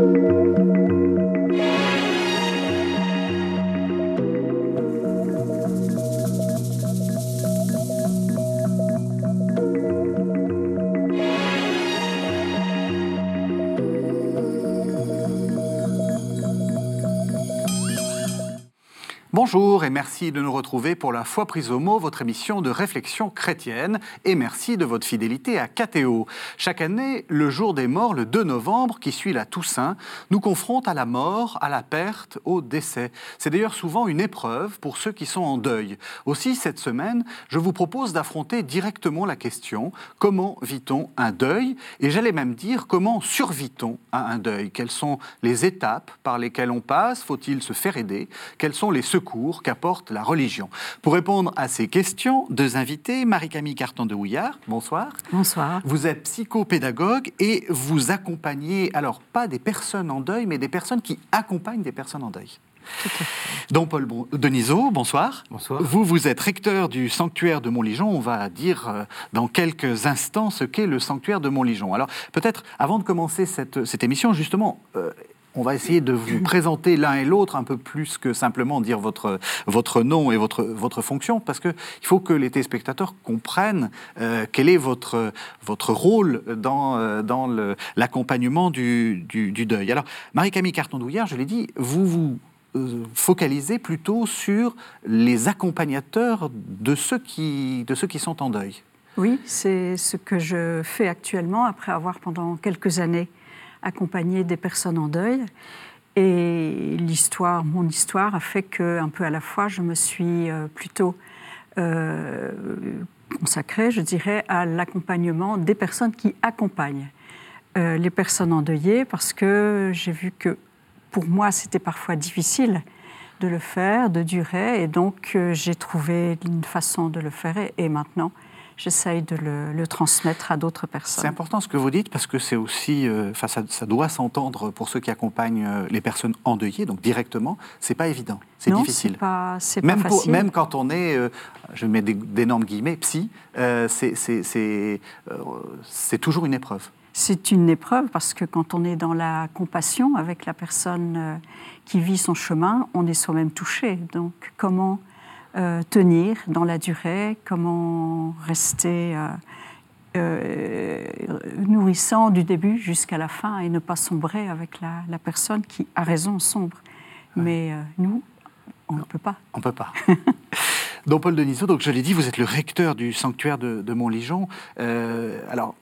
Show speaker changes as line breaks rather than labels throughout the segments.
Música Bonjour et merci de nous retrouver pour la foi prise au mot, votre émission de réflexion chrétienne. Et merci de votre fidélité à KTO. Chaque année, le jour des morts, le 2 novembre, qui suit la Toussaint, nous confronte à la mort, à la perte, au décès. C'est d'ailleurs souvent une épreuve pour ceux qui sont en deuil. Aussi, cette semaine, je vous propose d'affronter directement la question comment vit-on un deuil? Et j'allais même dire comment survit-on à un deuil? Quelles sont les étapes par lesquelles on passe? Faut-il se faire aider? Quels sont les secours qu'apporte la religion. Pour répondre à ces questions, deux invités, Marie-Camille Carton de Houillard, bonsoir.
Bonsoir.
Vous êtes psychopédagogue et vous accompagnez, alors pas des personnes en deuil, mais des personnes qui accompagnent des personnes en deuil. Donc Paul Denisot, bonsoir.
Bonsoir.
Vous, vous êtes recteur du sanctuaire de Montligeon. On va dire euh, dans quelques instants ce qu'est le sanctuaire de Montligeon. Alors peut-être, avant de commencer cette, cette émission, justement, euh, on va essayer de vous présenter l'un et l'autre un peu plus que simplement dire votre, votre nom et votre, votre fonction, parce qu'il faut que les téléspectateurs comprennent euh, quel est votre, votre rôle dans, euh, dans l'accompagnement du, du, deuil. Alors, Marie-Camille Carton-Douillard, je l'ai dit, vous vous euh, focalisez plutôt sur les accompagnateurs de ceux qui, de ceux qui sont en deuil.
Oui, c'est ce que je fais actuellement après avoir pendant quelques années accompagner des personnes en deuil. Et l'histoire, mon histoire, a fait que, un peu à la fois, je me suis euh, plutôt euh, consacrée, je dirais, à l'accompagnement des personnes qui accompagnent euh, les personnes endeuillées, parce que j'ai vu que pour moi, c'était parfois difficile de le faire, de durer, et donc j'ai trouvé une façon de le faire, et maintenant, j'essaye de le, transmettre à d'autres personnes.
C'est important ce que vous dites parce que c'est aussi, euh, ça, doit s'entendre pour ceux qui accompagnent euh, les personnes endeuillées, donc directement. C'est pas évident, c'est difficile.
C'est pas,
même
pas facile.
même quand on est, euh, je mets d'énormes guillemets, psy, c'est toujours une épreuve.
C'est une épreuve parce que quand on est dans la compassion avec la personne qui vit son chemin, on est soi-même touché. Donc comment euh, tenir dans la durée, comment rester euh, euh, nourrissant du début jusqu'à la fin et ne pas sombrer avec la, personne qui a raison sombre. Mais nous, on ne peut pas.
On ne peut pas. Donc Paul Denisot, donc je l'ai dit, vous êtes le recteur du sanctuaire de, de Montligeon. alors,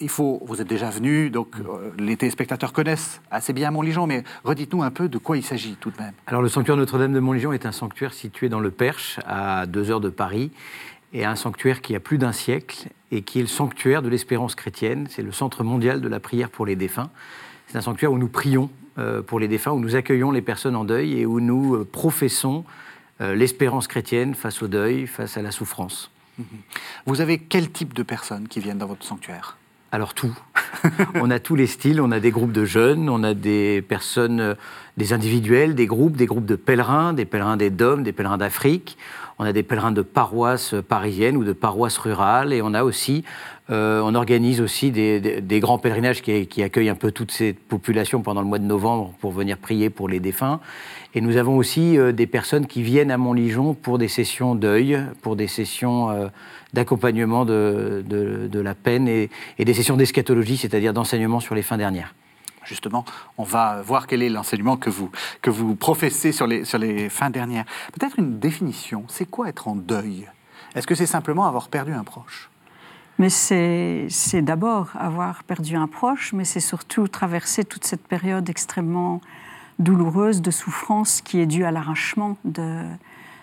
il faut, vous êtes déjà venu, donc euh, les téléspectateurs connaissent assez bien Montligeon, mais redites-nous un peu de quoi il s'agit tout de même.
Alors le sanctuaire Notre-Dame de Montligeon est un sanctuaire situé dans le Perche, à deux heures de Paris, et un sanctuaire qui a plus d'un siècle et qui est le sanctuaire de l'espérance chrétienne. C'est le centre mondial de la prière pour les défunts. C'est un sanctuaire où nous prions euh, pour les défunts, où nous accueillons les personnes en deuil et où nous euh, professons l'espérance chrétienne face au deuil, face à la souffrance.
Vous avez quel type de personnes qui viennent dans votre sanctuaire?
Alors tout. on a tous les styles, on a des groupes de jeunes, on a des personnes, euh, des individuels, des groupes, des groupes de pèlerins, des pèlerins des Dômes, des pèlerins d'Afrique, on a des pèlerins de paroisses parisiennes ou de paroisses rurales, et on a aussi, euh, on organise aussi des, grands pèlerinages qui, accueillent un peu toutes ces populations pendant le mois de novembre pour venir prier pour les défunts. Et nous avons aussi euh, des personnes qui viennent à Montligeon pour des sessions deuil, pour des sessions d'accompagnement de, la peine et, des sessions d'eschatologie, c'est-à-dire d'enseignement sur les fins dernières.
Justement, on va voir quel est l'enseignement que vous, que vous professez sur les, sur les fins dernières. Peut-être une définition, c'est quoi être en deuil? Est-ce que c'est simplement avoir perdu un proche?
Mais c'est d'abord avoir perdu un proche, mais c'est surtout traverser toute cette période extrêmement douloureuse de souffrance qui est due à l'arrachement de,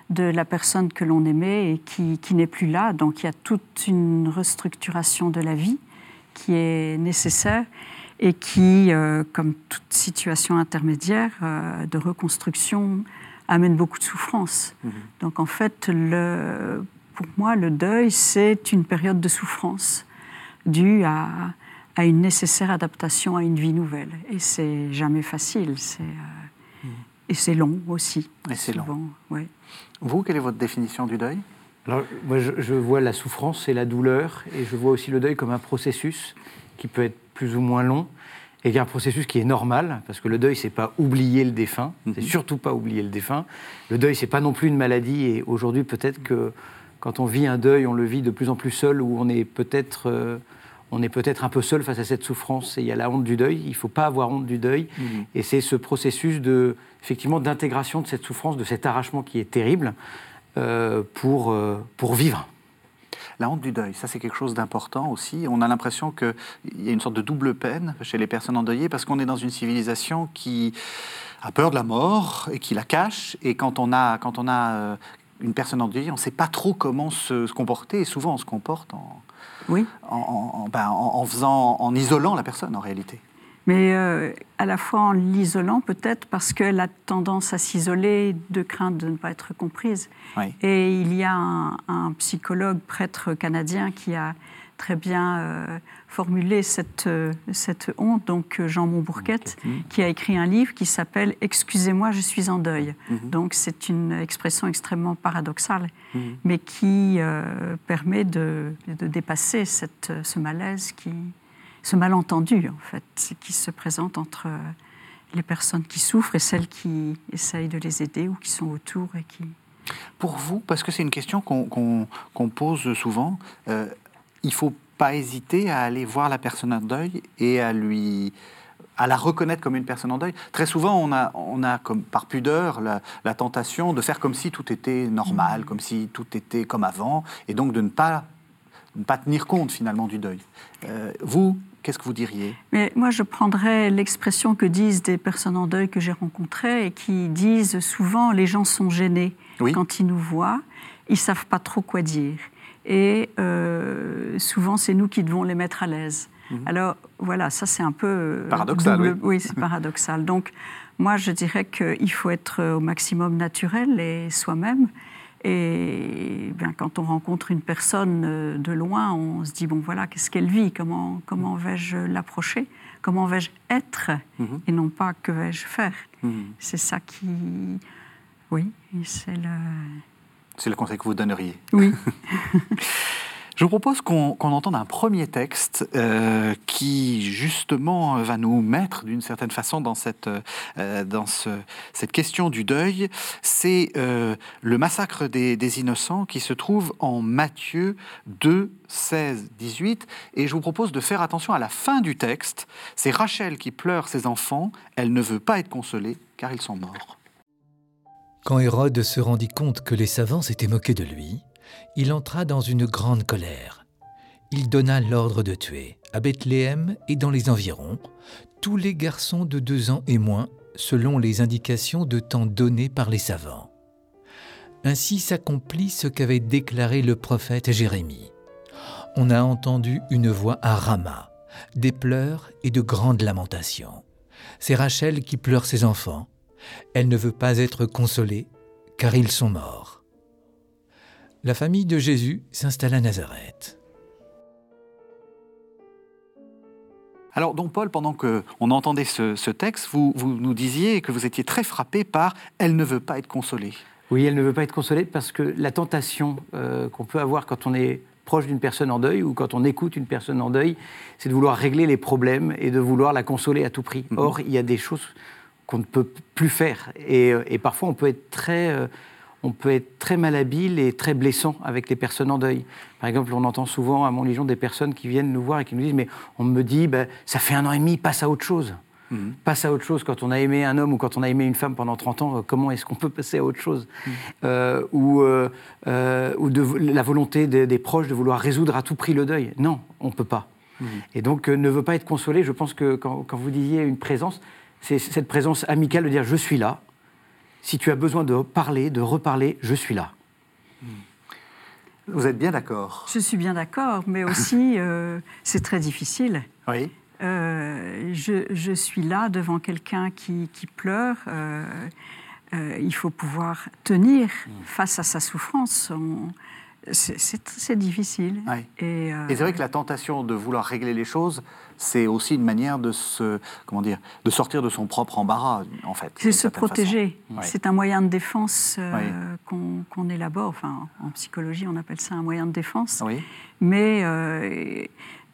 de la personne que l'on aimait et qui, n'est plus là. Donc il y a toute une restructuration de la vie qui est nécessaire et qui, euh, comme toute situation intermédiaire euh, de reconstruction, amène beaucoup de souffrance. Mhm. Donc en fait, le, pour moi, le deuil, c'est une période de souffrance due à, à, une nécessaire adaptation à une vie nouvelle. Et c'est jamais facile. C'est, euh, mhm. Et c'est long aussi.
Et c'est long. Ouais. Vous, quelle est votre définition du deuil?
Alors, moi, je, vois la souffrance et la douleur, et je vois aussi le deuil comme un processus qui peut être plus ou moins long. et qu'il y a un processus qui est normal, parce que le deuil, c'est pas oublier le défunt, c'est
Mhm.
surtout pas oublier le défunt. Le deuil, c'est pas non plus une maladie, et aujourd'hui, peut-être que quand on vit un deuil, on le vit de plus en plus seul, ou on est peut-être euh, on est peut-être un peu seul face à cette souffrance, et il y a la honte du deuil. Il faut pas avoir honte du deuil,
Mhm.
et c'est ce processus de effectivement d'intégration de cette souffrance, de cet arrachement qui est terrible, euh, pour euh, pour vivre.
La honte du deuil, ça c'est quelque chose d'important aussi. On a l'impression qu'il y a une sorte de double peine chez les personnes endeuillées parce qu'on est dans une civilisation qui a peur de la mort et qui la cache. Et quand on a, quand on a euh, une personne endeuillée, on ne sait pas trop comment se, se comporter. Et souvent on se comporte en,
Oui.
en, en- en- ben, en- en faisant, en isolant la personne en réalité.
Mais euh, à la fois en l'isolant peut-être parce qu'elle a tendance à s'isoler de crainte de ne pas être comprise.
Oui.
Et il y a un, un psychologue prêtre canadien qui a très bien euh, formulé cette, euh, cette honte, donc euh, Jean Montbourquette, qui a écrit un livre qui s'appelle Excusez-moi, je suis en deuil. Donc c'est une expression extrêmement paradoxale, mais qui euh, permet de, de dépasser cette, ce malaise qui, ce malentendu, en fait, qui se présente entre les personnes qui souffrent et celles qui essayent de les aider ou qui sont autour et qui...
Pour vous, parce que c'est une question qu'on qu'on- qu'on pose souvent, euh, il faut pas hésiter à aller voir la personne en deuil et à lui à la reconnaître comme une personne en deuil. Très souvent, on a, on a comme par pudeur la, la tentation de faire comme si tout était normal, comme si tout était comme avant, et donc de ne pas, ne pas tenir compte finalement du deuil. Euh, vous, qu'est-ce que vous diriez?
Mais moi, je prendrais l'expression que disent des personnes en deuil que j'ai rencontrées et qui disent souvent les gens sont gênés
Oui.
quand ils nous voient, ils savent pas trop quoi dire. Et euh, souvent, c'est nous qui devons les mettre à l'aise. Alors voilà, ça c'est un peu euh,
Mhm. Paradoxal,
double-
oui.
c'est paradoxal. Donc moi, je dirais qu'il faut être au maximum naturel et soi-même. Et bien, quand on rencontre une personne euh, de loin, on se dit bon voilà, qu'est-ce qu'elle vit? Comment comment vais-je l'approcher? Comment vais-je être?
Mhm.
Et non pas que vais-je faire
Mhm.
C'est ça qui, oui, c'est le,
C'est le conseil que vous donneriez.
oui.
Je vous propose qu'on entende un premier texte euh, qui justement va nous mettre d'une certaine façon dans cette, euh, dans ce- cette question du deuil. C'est euh, le massacre des, des innocents qui se trouve en Matthieu 2, 16, 18. Et je vous propose de faire attention à la fin du texte. C'est Rachel qui pleure ses enfants. Elle ne veut pas être consolée car ils sont morts.
Quand Hérode se rendit compte que les savants s'étaient moqués de lui, il entra dans une grande colère. Il donna l'ordre de tuer, à Bethléem et dans les environs, tous les garçons de deux ans et moins, selon les indications de temps données par les savants. Ainsi s'accomplit ce qu'avait déclaré le prophète Jérémie. On a entendu une voix à Rama, des pleurs et de grandes lamentations. C'est Rachel qui pleure ses enfants. Elle ne veut pas être consolée, car ils sont morts. La famille de Jésus s'installe à Nazareth.
Alors, donc Paul, pendant que on entendait ce, ce texte, vous, vous nous disiez que vous étiez très frappé par « elle ne veut pas être consolée
Oui, elle ne veut pas être consolée parce que la tentation euh, qu'on peut avoir quand on est proche d'une personne en deuil ou quand on écoute une personne en deuil, c'est de vouloir régler les problèmes et de vouloir la consoler à tout prix. Or, il y a des choses qu'on ne peut plus faire et, euh, et parfois on peut être très euh, on peut être très malhabile et très blessant avec les personnes en deuil. Par exemple, on entend souvent à Montlégion des personnes qui viennent nous voir et qui nous disent Mais on me dit, ben, ça fait un an et demi, passe à autre chose. Passe à autre chose. Quand on a aimé un homme ou quand on a aimé une femme pendant 30 ans, comment est-ce qu'on peut passer à autre chose Euh, Ou, euh, ou de la volonté des, des proches de vouloir résoudre à tout prix le deuil. Non, on ne peut pas. Et donc, euh, ne veut pas être consolé. Je pense que quand, quand vous disiez une présence, c'est cette présence amicale de dire je suis là. Si tu as besoin de parler, de reparler, je suis là. ».
Vous êtes bien d'accord
Je suis bien d'accord, mais aussi euh, c'est très difficile.
Oui.
Euh, je, je suis là devant quelqu'un qui, qui pleure. euh, euh, il faut pouvoir tenir face à sa souffrance. On- c'est- difficile.
Ouais.
Et, euh,
Et c'est vrai que la tentation de vouloir régler les choses, c'est aussi une manière de se, comment dire, de sortir de son propre embarras, en fait.
c'est se protéger.
Ouais.
C'est un moyen de défense euh, qu'on élabore. Enfin, en psychologie, on appelle ça un moyen de défense.
Oui.
Mais euh,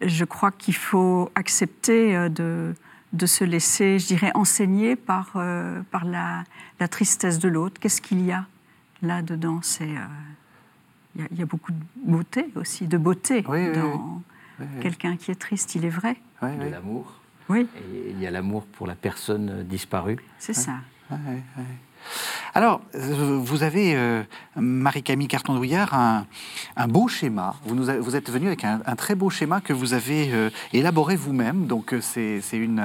je crois qu'il faut accepter euh, de, de se laisser, je dirais, enseigner par, euh, par la, la, tristesse de l'autre. Qu'est-ce qu'il y a là-dedans C'est il y, y, a beaucoup de beauté aussi, de beauté
oui,
dans
oui, oui.
quelqu'un qui est triste. Il est vrai.
de l'amour.
Oui.
Et il y a l'amour pour la personne disparue.
C'est ça.
Alors, vous avez, euh, Marie-Camille Carton-Douillard, un, un, beau schéma. Vous, nous a, vous êtes venu avec un, un, très beau schéma que vous avez euh, élaboré vous-même. Donc, c'est une,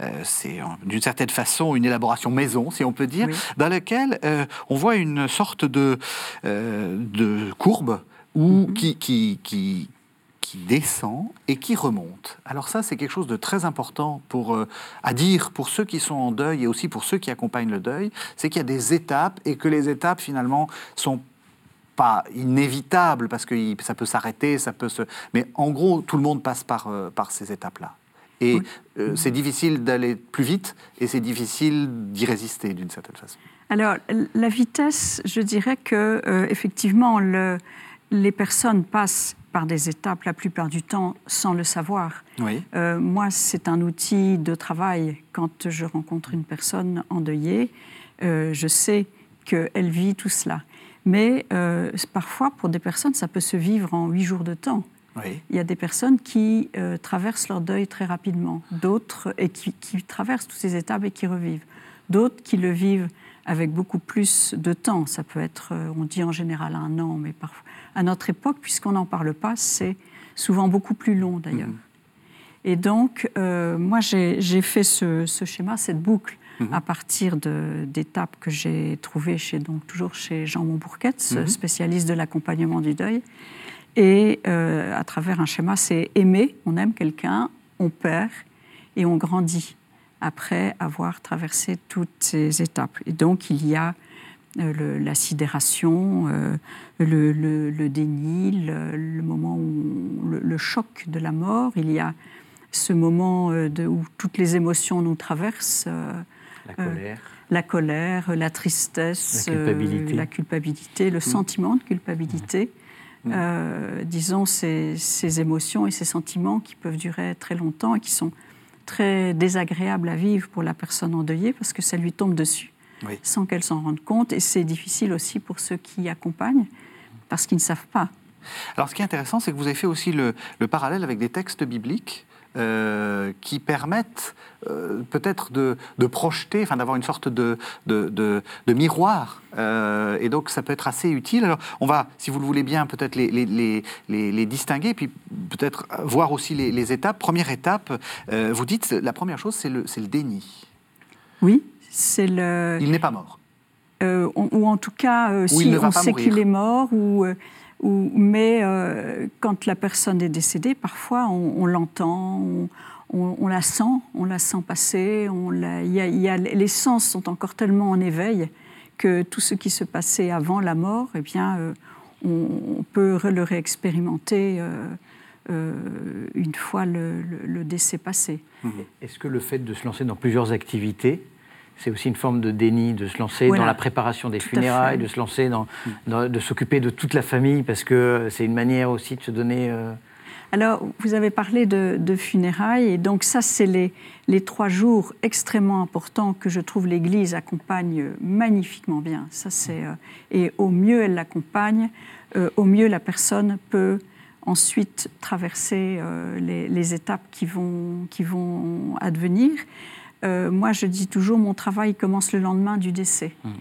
euh, c'est d'une certaine façon une élaboration maison, si on peut dire,
Oui.
dans laquelle euh, on voit une sorte de, euh, de courbe où,
Mhm.
qui, qui, qui, qui descend et qui remonte. Alors ça, c'est quelque chose de très important pour, euh, à dire pour ceux qui sont en deuil et aussi pour ceux qui accompagnent le deuil, c'est qu'il y a des étapes et que les étapes finalement sont pas inévitables parce que ça peut s'arrêter, ça peut se... Mais en gros, tout le monde passe par, euh, par ces étapes-là. Et
Oui.
euh, c'est difficile d'aller plus vite et c'est difficile d'y résister d'une certaine façon.
Alors, la vitesse, je dirais que effectivement, le- les personnes passent par des étapes la plupart du temps sans le savoir.
Oui.
Euh, moi, c'est un outil de travail. Quand je rencontre une personne endeuillée, euh, je sais qu'elle vit tout cela. Mais euh, parfois, pour des personnes, ça peut se vivre en huit jours de temps.
Oui.
Il y a des personnes qui traversent leur deuil très rapidement, d'autres et qui, qui traversent toutes ces étapes et qui revivent, d'autres qui le vivent avec beaucoup plus de temps. Ça peut être, on dit en général un an, mais parfois à notre époque, puisqu'on n'en parle pas, c'est souvent beaucoup plus long d'ailleurs.
Mhm.
Et donc, euh, moi, j'ai fait ce, ce schéma, cette boucle,
Mhm.
à partir d'étapes que j'ai trouvées chez, donc, toujours chez Jean Montbourquette,
Mhm.
spécialiste de l'accompagnement du deuil. Et euh, à travers un schéma, c'est aimer, on aime quelqu'un, on perd et on grandit après avoir traversé toutes ces étapes. Et donc, il y a le- la sidération, euh, le, le- le déni, le, le moment où le, choc de la mort. Il y a ce moment euh, de, où toutes les émotions nous traversent. euh,
La
Euh,
colère.
la colère, la tristesse,
La culpabilité.
euh, la culpabilité, le sentiment de culpabilité.
Mm.
Euh, disons ces, ces émotions et ces sentiments qui peuvent durer très longtemps et qui sont très désagréables à vivre pour la personne endeuillée parce que ça lui tombe dessus
Oui.
sans qu'elle s'en rende compte. Et c'est difficile aussi pour ceux qui accompagnent parce qu'ils ne savent pas.
Alors, ce qui est intéressant, c'est que vous avez fait aussi le, le parallèle avec des textes bibliques euh, qui permettent euh, peut-être de, de projeter, enfin d'avoir une sorte de, de, de- miroir. Euh, et donc, ça peut être assez utile. Alors, on va, si vous le voulez bien, peut-être les, les, les, distinguer, puis peut-être voir aussi les, étapes. Première étape, vous dites, la première chose, c'est le, c'est le déni.
Oui, c'est le.
Il n'est pas mort.
Euh, on- ou en tout cas, euh, si on sait qu'il est mort, ou, euh, ou- mais euh, quand la personne est décédée, parfois on, on l'entend, on, on- on la sent, on la sent passer, on la- y a- il y a- les sens sont encore tellement en éveil que tout ce qui se passait avant la mort, eh bien, euh, on, on peut le réexpérimenter euh, euh, une fois le, le- le décès passé.
Est-ce que le fait de se lancer dans plusieurs activités, c'est aussi une forme de déni, de se lancer
Voilà.
dans la préparation des
Tout
funérailles, de se lancer dans, dans- de s'occuper de toute la famille, parce que c'est une manière aussi de se donner. euh,
Alors, vous avez parlé de, de funérailles, et donc ça, c'est les, les trois jours extrêmement importants que je trouve l'Église accompagne magnifiquement bien. Ça, c'est, euh, et au mieux elle l'accompagne, euh, au mieux la personne peut ensuite traverser euh, les, les étapes qui vont, qui vont advenir. Euh, moi, je dis toujours, mon travail commence le lendemain du décès.
Hum,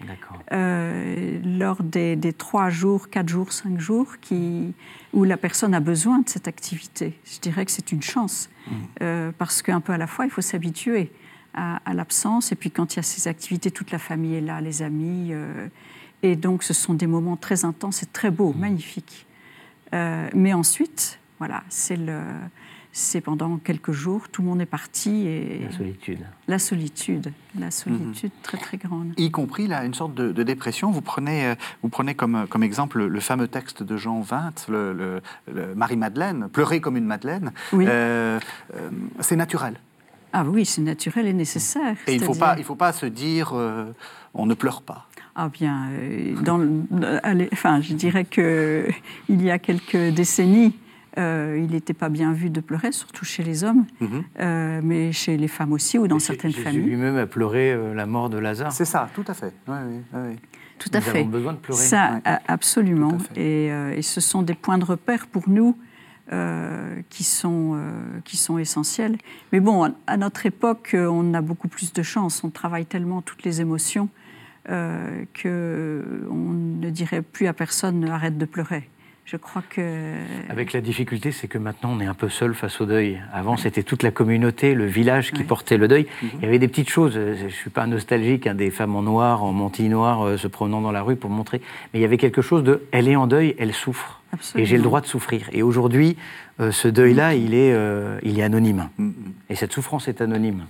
euh, lors des, des trois jours, quatre jours, cinq jours, qui, où la personne a besoin de cette activité. Je dirais que c'est une chance, Euh, parce qu'un peu à la fois, il faut s'habituer à, à l'absence, et puis quand il y a ces activités, toute la famille est là, les amis, et donc ce sont des moments très intenses et très beaux, magnifiques. Euh, mais ensuite, voilà, c'est le... C'est pendant quelques jours, tout le monde est parti et
La solitude.
la solitude, la solitude très très grande.
y compris là, une sorte de, de dépression. Vous prenez, euh, vous prenez comme, comme exemple le, fameux texte de Jean 20, le, le- le Marie-Madeleine, pleurer comme une Madeleine.
Oui.
Euh, euh, c'est naturel.
Ah oui, c'est naturel et nécessaire.
Et il ne faut, pas- il faut pas se dire euh, on ne pleure pas.
Ah bien, euh, dans le- allez, enfin, je dirais que il y a quelques décennies, il n'était pas bien vu de pleurer, surtout chez les hommes, mhm. mais chez les femmes aussi, ou dans certaines familles.
lui-même a pleuré la mort de Lazare.
C'est ça, tout à fait. Oui,
oui, Tout à Nous fait. Avons besoin de pleurer. Ça, absolument. Et, et, ce sont des points de repère pour nous euh, qui, sont, euh, qui sont essentielles. Mais bon, à notre époque, on a beaucoup plus de chance. On travaille tellement toutes les émotions euh, qu'on ne dirait plus à personne arrête de pleurer. Je crois que.
Avec la difficulté, c'est que maintenant on est un peu seul face au deuil. Avant, c'était toute la communauté, le village qui portait le deuil. Mhm. Il y avait des petites choses. Je ne suis pas nostalgique, hein, des femmes en noir, en mantille noire, se promenant dans la rue pour montrer. Mais il y avait quelque chose de elle est en deuil, elle souffre. Et j'ai le droit de souffrir. Et aujourd'hui, euh, ce deuil-là, il, est, euh, il est anonyme. Mm. Et cette souffrance est anonyme.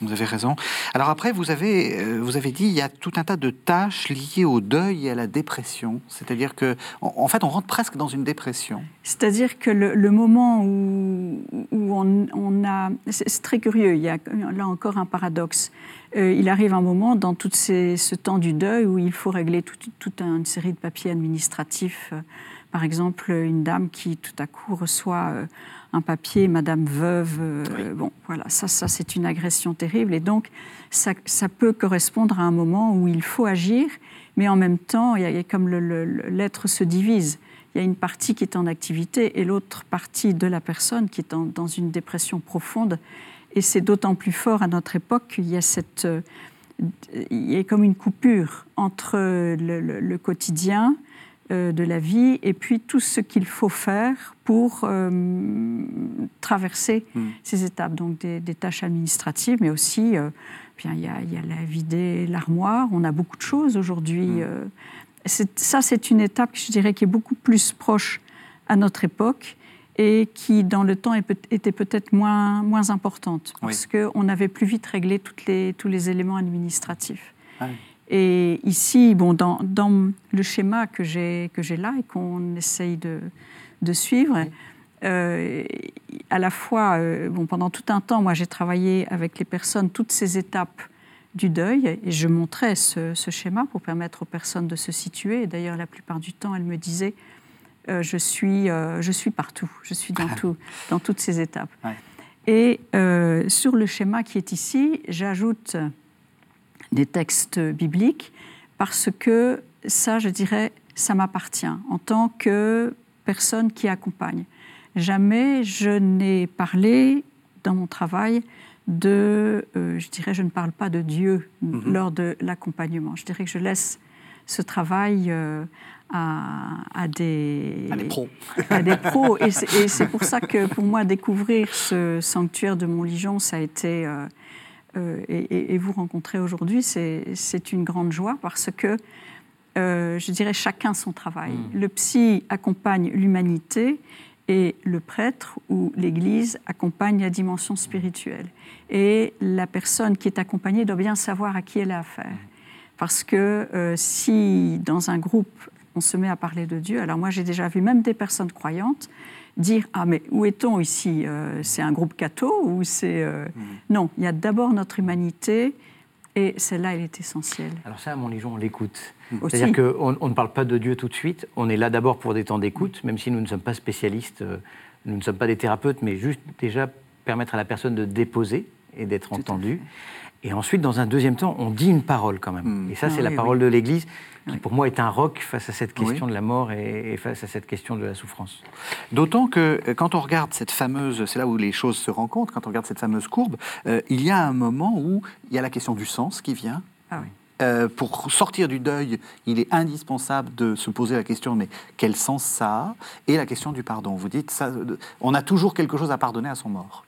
Vous avez raison. Alors après, vous avez, euh, vous avez dit il y a tout un tas de tâches liées au deuil et à la dépression. C'est-à-dire que, en, fait, on rentre presque dans une dépression.
C'est-à-dire que le, moment où, on, a, c'est très curieux. Il y a là encore un paradoxe. Euh, il arrive un moment dans tout ce temps du deuil où il faut régler toute une série de papiers administratifs. Euh, par exemple, une dame qui tout à coup reçoit un papier, Madame veuve. Euh, bon, voilà, ça, ça c'est une agression terrible. Et donc, ça, ça, peut correspondre à un moment où il faut agir, mais en même temps, il y a, comme l'être se divise. Il y a une partie qui est en activité et l'autre partie de la personne qui est dans une dépression profonde. Et c'est d'autant plus fort à notre époque qu'il y a cette, euh, il y a comme une coupure entre le quotidien, de la vie et puis tout ce qu'il faut faire pour euh, traverser hmm. ces étapes, donc des, tâches administratives, mais aussi euh, bien, il, y a, il y a la vider l'armoire, on a beaucoup de choses aujourd'hui. Hmm. ça, c'est une étape, je dirais, qui est beaucoup plus proche à notre époque et qui, dans le temps, était peut-être moins, moins importante, parce qu'on avait plus vite réglé toutes les, tous les éléments administratifs. Et ici, bon, dans, dans le schéma que j'ai là et qu'on essaye de, de suivre, euh, à la fois, euh, bon, pendant tout un temps, moi j'ai travaillé avec les personnes toutes ces étapes du deuil et je montrais ce, ce schéma pour permettre aux personnes de se situer. D'ailleurs, la plupart du temps, elles me disaient euh, je, suis, je suis partout, je suis dans, tout, dans toutes ces étapes. Et sur le schéma qui est ici, j'ajoute des textes bibliques, parce que ça, je dirais, ça m'appartient en tant que personne qui accompagne. Jamais je n'ai parlé dans mon travail de, euh, je dirais, je ne parle pas de Dieu mhm. lors de l'accompagnement. Je dirais que je laisse ce travail euh, à, des,
à des pros.
À des pros. Et c'est pour ça que pour moi, découvrir ce sanctuaire de Montligeon, ça a été euh, euh, et, vous rencontrer aujourd'hui, c'est une grande joie parce que, euh, je dirais, chacun son travail. Mm. Le psy accompagne l'humanité et le prêtre ou l'Église accompagne la dimension spirituelle. Et la personne qui est accompagnée doit bien savoir à qui elle a affaire. Mm. Parce que euh, si dans un groupe, on se met à parler de Dieu, alors moi j'ai déjà vu même des personnes croyantes dire ah mais où est-on ici euh, C'est un groupe catho ou c'est euh, mm. non Il y a d'abord notre humanité et celle-là elle est essentielle.
Alors ça, à Montlégion, on l'écoute. C'est-à-dire qu'on on ne parle pas de Dieu tout de suite. On est là d'abord pour des temps d'écoute, même si nous ne sommes pas spécialistes, euh, nous ne sommes pas des thérapeutes, mais juste déjà permettre à la personne de déposer et d'être entendue. Et ensuite, dans un deuxième temps, on dit une parole quand même. Mm. Et ça, c'est ah la parole de l'Église qui pour moi est un roc face à cette question de la mort et, face à cette question de la souffrance.
D'autant que euh, quand on regarde cette fameuse, c'est là où les choses se rencontrent, quand on regarde cette fameuse courbe, euh, il y a un moment où il y a la question du sens qui vient. Ah euh, pour sortir du deuil, il est indispensable de se poser la question mais quel sens ça a? Et la question du pardon. Vous dites, ça, on a toujours quelque chose à pardonner à son mort.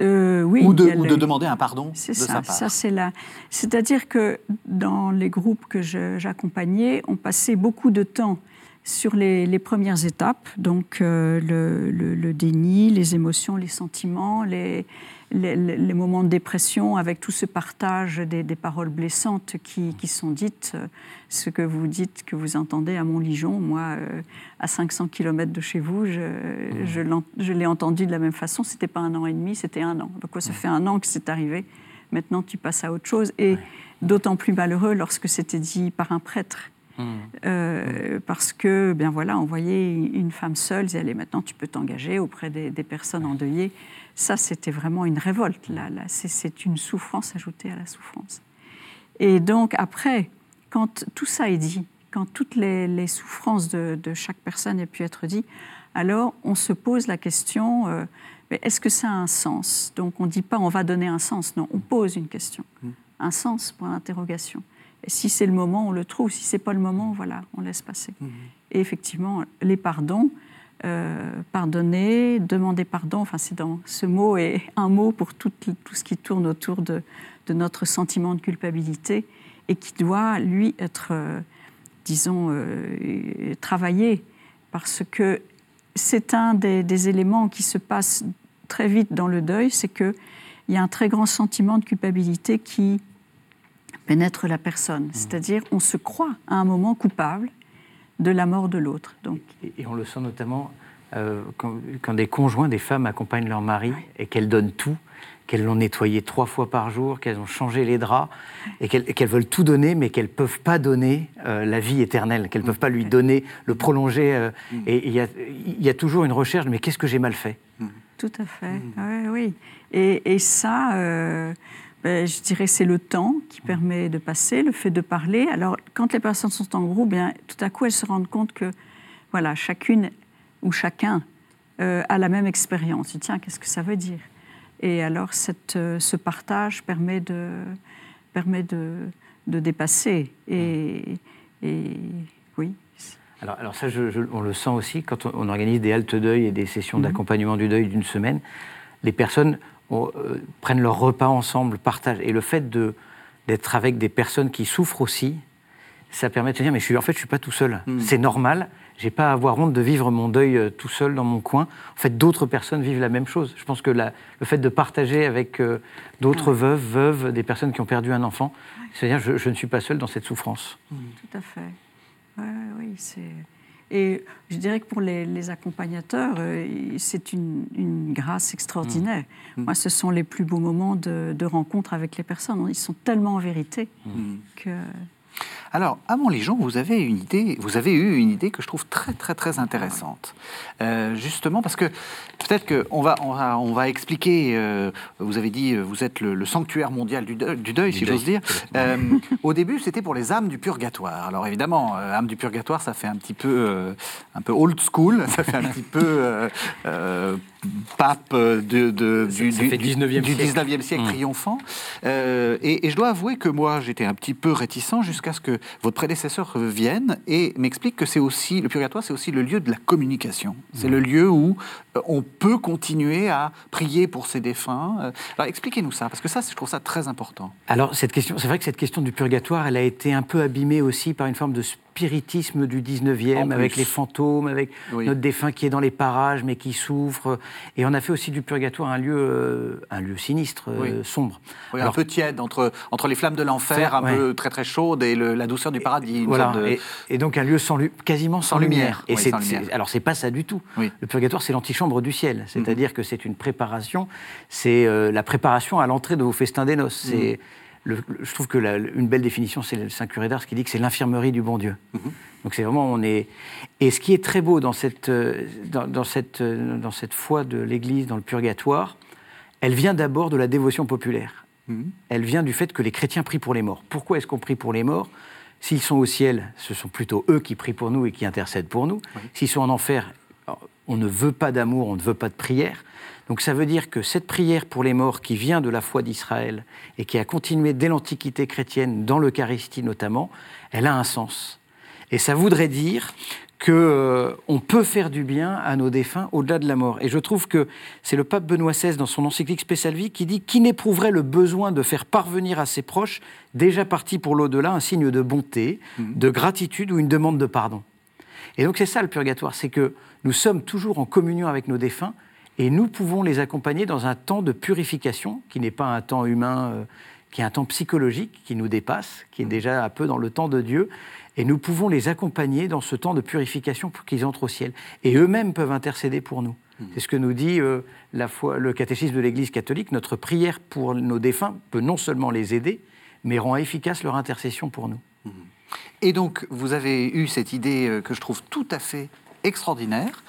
Euh, oui,
ou, de, de, demander un pardon de
ça,
sa part.
Ça, c'est là. C'est-à-dire que dans les groupes que j'accompagnais, on passait beaucoup de temps sur les, premières étapes, donc euh, le, le, déni, les émotions, les sentiments, les, les, moments de dépression avec tout ce partage des, paroles blessantes qui, sont dites, euh, ce que vous dites, que vous entendez à Montligeon, moi, euh, à 500 km de chez vous, je, mmh. je l'ai entendu de la même façon. C'était pas un an et demi, c'était un an. Donc, ça mmh. fait un an que c'est arrivé. Maintenant, tu passes à autre chose. Et d'autant plus malheureux lorsque c'était dit par un prêtre euh, parce que, bien voilà, on voyait une femme seule, et allez, maintenant tu peux t'engager auprès des, personnes endeuillées. Ça, c'était vraiment une révolte. Là, là c'est une souffrance ajoutée à la souffrance. Et donc après, quand tout ça est dit, quand toutes les, souffrances de, chaque personne aient pu être dites, alors on se pose la question euh, est-ce que ça a un sens? Donc on ne dit pas on va donner un sens, non, on pose une question. Mm. Un sens pour l'interrogation. Et si c'est le moment, on le trouve. Si c'est pas le moment, voilà, on laisse passer. Mm. Et effectivement, les pardons, euh, pardonner, demander pardon, enfin, c'est dans ce mot est un mot pour tout, tout ce qui tourne autour de, de, notre sentiment de culpabilité et qui doit, lui, être, euh, disons, euh, travaillé parce que c'est un des, éléments qui se passe très vite dans le deuil, c'est qu'il y a un très grand sentiment de culpabilité qui pénètre la personne. Mmh. C'est-à-dire, on se croit à un moment coupable de la mort de l'autre.
Donc... Et, on le sent notamment euh, quand, des conjoints, des femmes accompagnent leur mari et qu'elles donnent tout, qu'elles l'ont nettoyé trois fois par jour, qu'elles ont changé les draps, et qu'elles veulent tout donner, mais qu'elles ne peuvent pas donner euh, la vie éternelle, qu'elles ne peuvent pas lui donner, le prolonger. Euh, mm. et il y, a toujours une recherche, mais qu'est-ce que j'ai mal fait?
Mm. Tout à fait, mm. oui. Et, ça, euh, ben, je dirais, c'est le temps qui permet de passer, le fait de parler. Alors, quand les personnes sont en groupe, bien, tout à coup, elles se rendent compte que, voilà, chacune ou chacun a la même expérience. Tiens, qu'est-ce que ça veut dire? Et alors, cette, euh, ce partage permet de, permet de, de dépasser. Et, et oui.
Alors, alors ça, on le sent aussi quand on, organise des haltes deuil et des sessions mhm. d'accompagnement du deuil d'une semaine. Les personnes euh, prennent leur repas ensemble, partagent. Et le fait d'être avec des personnes qui souffrent aussi, ça permet de se dire, mais je suis, en fait, je ne suis pas tout seul. Mhm. C'est normal j'ai pas à avoir honte de vivre mon deuil euh, tout seul dans mon coin. En fait, d'autres personnes vivent la même chose. Je pense que le fait de partager avec euh, d'autres veuves, veuves, des personnes qui ont perdu un enfant, c'est-à-dire je, je, ne suis pas seul dans cette souffrance.
Mmh. Tout à fait. oui, c'est. Et je dirais que pour les, accompagnateurs, euh, c'est une, grâce extraordinaire. Mmh. Moi, ce sont les plus beaux moments de, de, rencontre avec les personnes. Ils sont tellement en vérité mmh. que
alors, à Montlégion, vous avez une idée, vous avez eu une idée que je trouve très très très intéressante. Euh, justement parce que peut-être qu'on va, on va, on va expliquer. Euh, vous avez dit, vous êtes le, sanctuaire mondial du deuil, si j'ose dire. Euh, au début, c'était pour les âmes du purgatoire. Alors évidemment, âmes du purgatoire, ça fait un petit peu, un peu old school. Ça fait un petit peu pape de, de du, du, 19e siècle, mmh. triomphant. et, et, je dois avouer que moi, j'étais un petit peu réticent jusqu'à ce que votre prédécesseur vienne et m'explique que c'est aussi le purgatoire, c'est aussi le lieu de la communication. C'est le lieu où euh, on peut continuer à prier pour ses défunts. Euh, alors expliquez-nous ça, parce que ça, je trouve ça très important.
Alors cette question, c'est vrai que cette question du purgatoire, elle a été un peu abîmée aussi par une forme de spiritisme du 19e, avec les fantômes, avec notre défunt qui est dans les parages mais qui souffre. Et on a fait aussi du purgatoire un lieu, euh, un lieu sinistre, euh, sombre.
un peu tiède, entre, entre les flammes de l'enfer, un peu très très chaude, et la douceur du paradis.
Voilà. Et, donc un lieu sans, quasiment sans, lumière. Et c'est, alors c'est pas ça du tout. Le purgatoire, c'est l'antichambre du ciel. Mhm. C'est-à-dire que c'est une préparation, c'est euh, la préparation à l'entrée de vos festins des noces. Je trouve que une belle définition, c'est le Saint Curé d'Ars qui dit que c'est l'infirmerie du bon Dieu. Mhm. Donc c'est vraiment, on est. Et ce qui est très beau dans cette, euh, dans, cette, euh, dans cette foi de l'Église, dans le purgatoire, elle vient d'abord de la dévotion populaire. Mhm. Elle vient du fait que les chrétiens prient pour les morts. Pourquoi est-ce qu'on prie pour les morts? S'ils sont au ciel, ce sont plutôt eux qui prient pour nous et qui intercèdent pour nous. S'ils sont en enfer, on ne veut pas d'amour, on ne veut pas de prière. Donc ça veut dire que cette prière pour les morts qui vient de la foi d'Israël et qui a continué dès l'Antiquité chrétienne, dans l'Eucharistie notamment, elle a un sens. Et ça voudrait dire qu'on euh, peut faire du bien à nos défunts au-delà de la mort. Et je trouve que c'est le pape Benoît XVI dans son encyclique Spécial qui dit qui n'éprouverait le besoin de faire parvenir à ses proches, déjà partis pour l'au-delà, un signe de bonté, mmh. de gratitude ou une demande de pardon? Et donc c'est ça le purgatoire, c'est que nous sommes toujours en communion avec nos défunts, et nous pouvons les accompagner dans un temps de purification, qui n'est pas un temps humain, euh, qui est un temps psychologique, qui nous dépasse, qui est mmh. déjà un peu dans le temps de Dieu. Et nous pouvons les accompagner dans ce temps de purification pour qu'ils entrent au ciel. Et eux-mêmes peuvent intercéder pour nous. Mmh. C'est ce que nous dit euh, la foi, le catéchisme de l'Église catholique. Notre prière pour nos défunts peut non seulement les aider, mais rend efficace leur intercession pour nous. Mmh.
Et donc, vous avez eu cette idée euh, que je trouve tout à fait extraordinaire.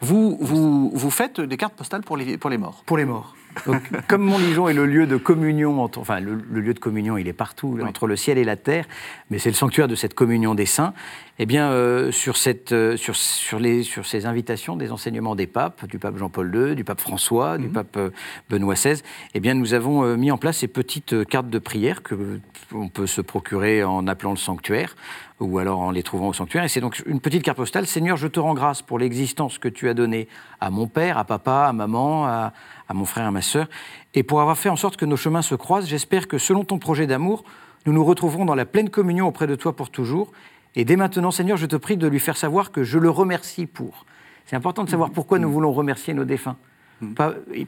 Vous, vous, vous faites des cartes postales pour les, pour les morts.
Pour les morts. Donc, comme Montligeon est le lieu de communion, entre, enfin le, le lieu de communion, il est partout,
Oui.
entre le ciel et la terre, mais c'est le sanctuaire de cette communion des saints. Eh bien, euh, sur, cette, euh, sur, sur, les, sur ces invitations des enseignements des papes, du pape Jean-Paul II, du pape François, du pape euh, Benoît XVI, eh bien, nous avons euh, mis en place ces petites cartes de prière que on peut se procurer en appelant le sanctuaire ou alors en les trouvant au sanctuaire. Et c'est donc une petite carte postale. Seigneur, je te rends grâce pour l'existence que tu as donnée à mon père, à papa, à maman, à, mon frère, à ma sœur, et pour avoir fait en sorte que nos chemins se croisent. J'espère que selon ton projet d'amour, nous nous retrouverons dans la pleine communion auprès de toi pour toujours. Et dès maintenant, Seigneur, je te prie de lui faire savoir que je le remercie pour. C'est important de savoir pourquoi nous voulons remercier nos défunts.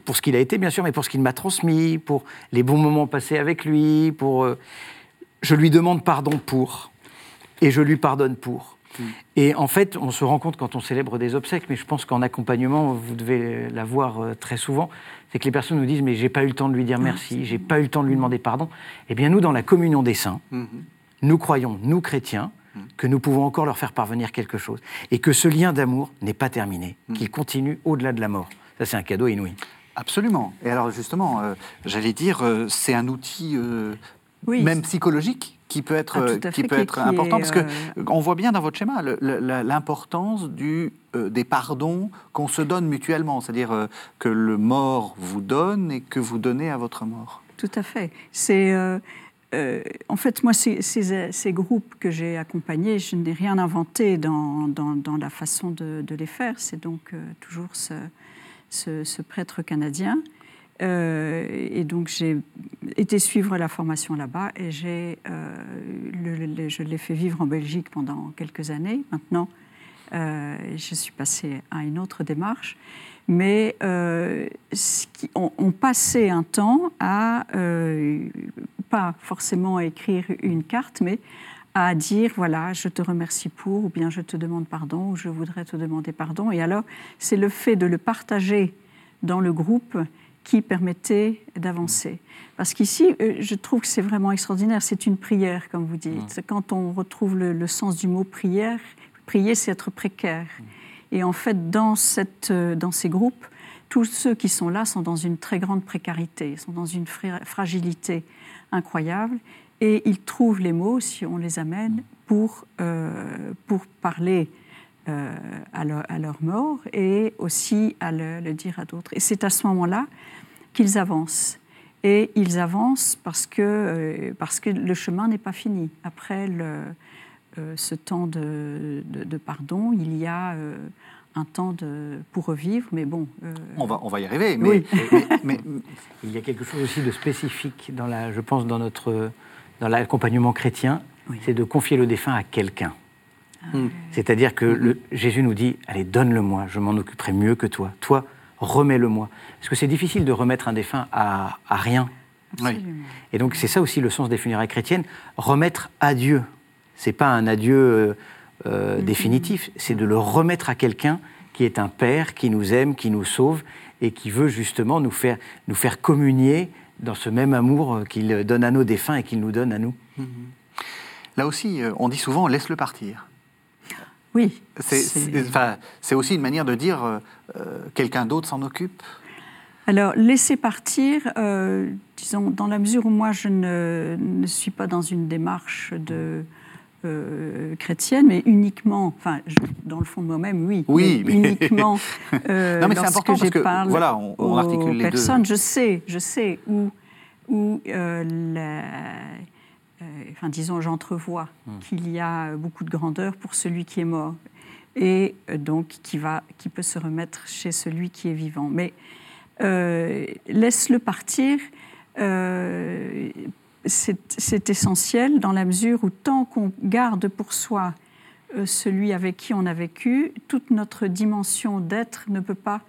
Pour ce qu'il a été, bien sûr, mais pour ce qu'il m'a transmis, pour les bons moments passés avec lui, pour... euh, je lui demande pardon pour, et je lui pardonne pour. Et en fait, on se rend compte quand on célèbre des obsèques, mais je pense qu'en accompagnement, vous devez la voir euh, très souvent, c'est que les personnes nous disent mais j'ai pas eu le temps de lui dire merci, j'ai pas eu le temps de lui demander pardon. Eh bien nous, dans la communion des saints, nous croyons, nous chrétiens, que nous pouvons encore leur faire parvenir quelque chose, et que ce lien d'amour n'est pas terminé, qu'il continue au-delà de la mort. Ça, c'est un cadeau inouï.
Absolument. Et alors justement, euh, j'allais dire, euh, c'est un outil euh,
Oui.
même psychologique qui peut être,
Ah,
euh, qui
fait,
peut être
qui
important
est,
parce que
euh,
on voit bien dans votre schéma l'importance du euh, des pardons qu'on se donne mutuellement, c'est-à-dire euh, que le mort vous donne et que vous donnez à votre mort.
Tout à fait. C'est en fait moi ces, ces- ces groupes que j'ai accompagnés, je n'ai rien inventé dans, dans- dans la façon de, de les faire. C'est donc toujours ce, ce- ce prêtre canadien. Euh, et donc j'ai été suivre la formation là-bas et j'ai euh, je l'ai fait vivre en Belgique pendant quelques années. Maintenant, euh, je suis passée à une autre démarche. Mais on, on passait un temps à, pas forcément à écrire une carte, mais à dire, voilà, je te remercie pour, ou bien je te demande pardon, ou je voudrais te demander pardon. Et alors, c'est le fait de le partager dans le groupe qui permettait d'avancer. Parce qu'ici, euh, je trouve que c'est vraiment extraordinaire. C'est une prière, comme vous dites. C'est Quand on retrouve le, le sens du mot prière, prier, c'est être précaire. Et en fait, dans, cette, euh, dans ces groupes, tous ceux qui sont là sont dans une très grande précarité, sont dans une fra- fragilité incroyable. Et ils trouvent les mots, si on les amène, pour, euh, pour parler euh, à, leur, à leur mort et aussi à le, le dire à d'autres. Et c'est à ce moment-là qu'ils avancent. Et ils avancent parce que, euh, parce que le chemin n'est pas fini. Après le, euh, ce temps de, de- de pardon, il y a euh, un temps de, pour revivre, mais bon. euh,
On va, on va y arriver, mais,
Oui.
mais- mais-
Il y a quelque chose aussi de spécifique, dans la, je pense, dans, notre, dans l'accompagnement chrétien,
Oui.
c'est de confier le défunt à quelqu'un.
Hmm.
C'est-à-dire que le- Jésus nous dit, allez, donne-le-moi, je m'en occuperai mieux que toi. Toi, remets-le-moi. Parce que c'est difficile de remettre un défunt à, à rien. Et donc c'est ça aussi le sens des funérailles chrétiennes, remettre à Dieu. C'est pas un adieu euh, euh, définitif, c'est de le remettre à quelqu'un qui est un père, qui nous aime, qui nous sauve et qui veut justement nous faire, nous faire communier dans ce même amour euh, qu'il donne à nos défunts et qu'il nous donne à nous.
là aussi, euh, on dit souvent laisse-le partir.
Oui.
C'est aussi une manière de dire euh, euh, quelqu'un d'autre s'en occupe.
Alors, laisser partir, euh, disons, dans la mesure où moi, je ne, ne suis pas dans une démarche de, euh, chrétienne, mais uniquement, enfin, je- dans le fond de moi-même, oui,
Oui,
mais
mais-
uniquement euh,
Non, mais c'est important parce
je
que,
parle
voilà, on- on articule les deux.
personnes. Je sais, je sais où, où euh, la- enfin, disons, j'entrevois
Hmm.
qu'il y a beaucoup de grandeur pour celui qui est mort et euh, donc qui, va, qui peut se remettre chez celui qui est vivant. Mais euh, laisse-le partir, euh, c'est essentiel dans la mesure où tant qu'on garde pour soi celui avec qui on a vécu, toute notre dimension d'être ne peut pas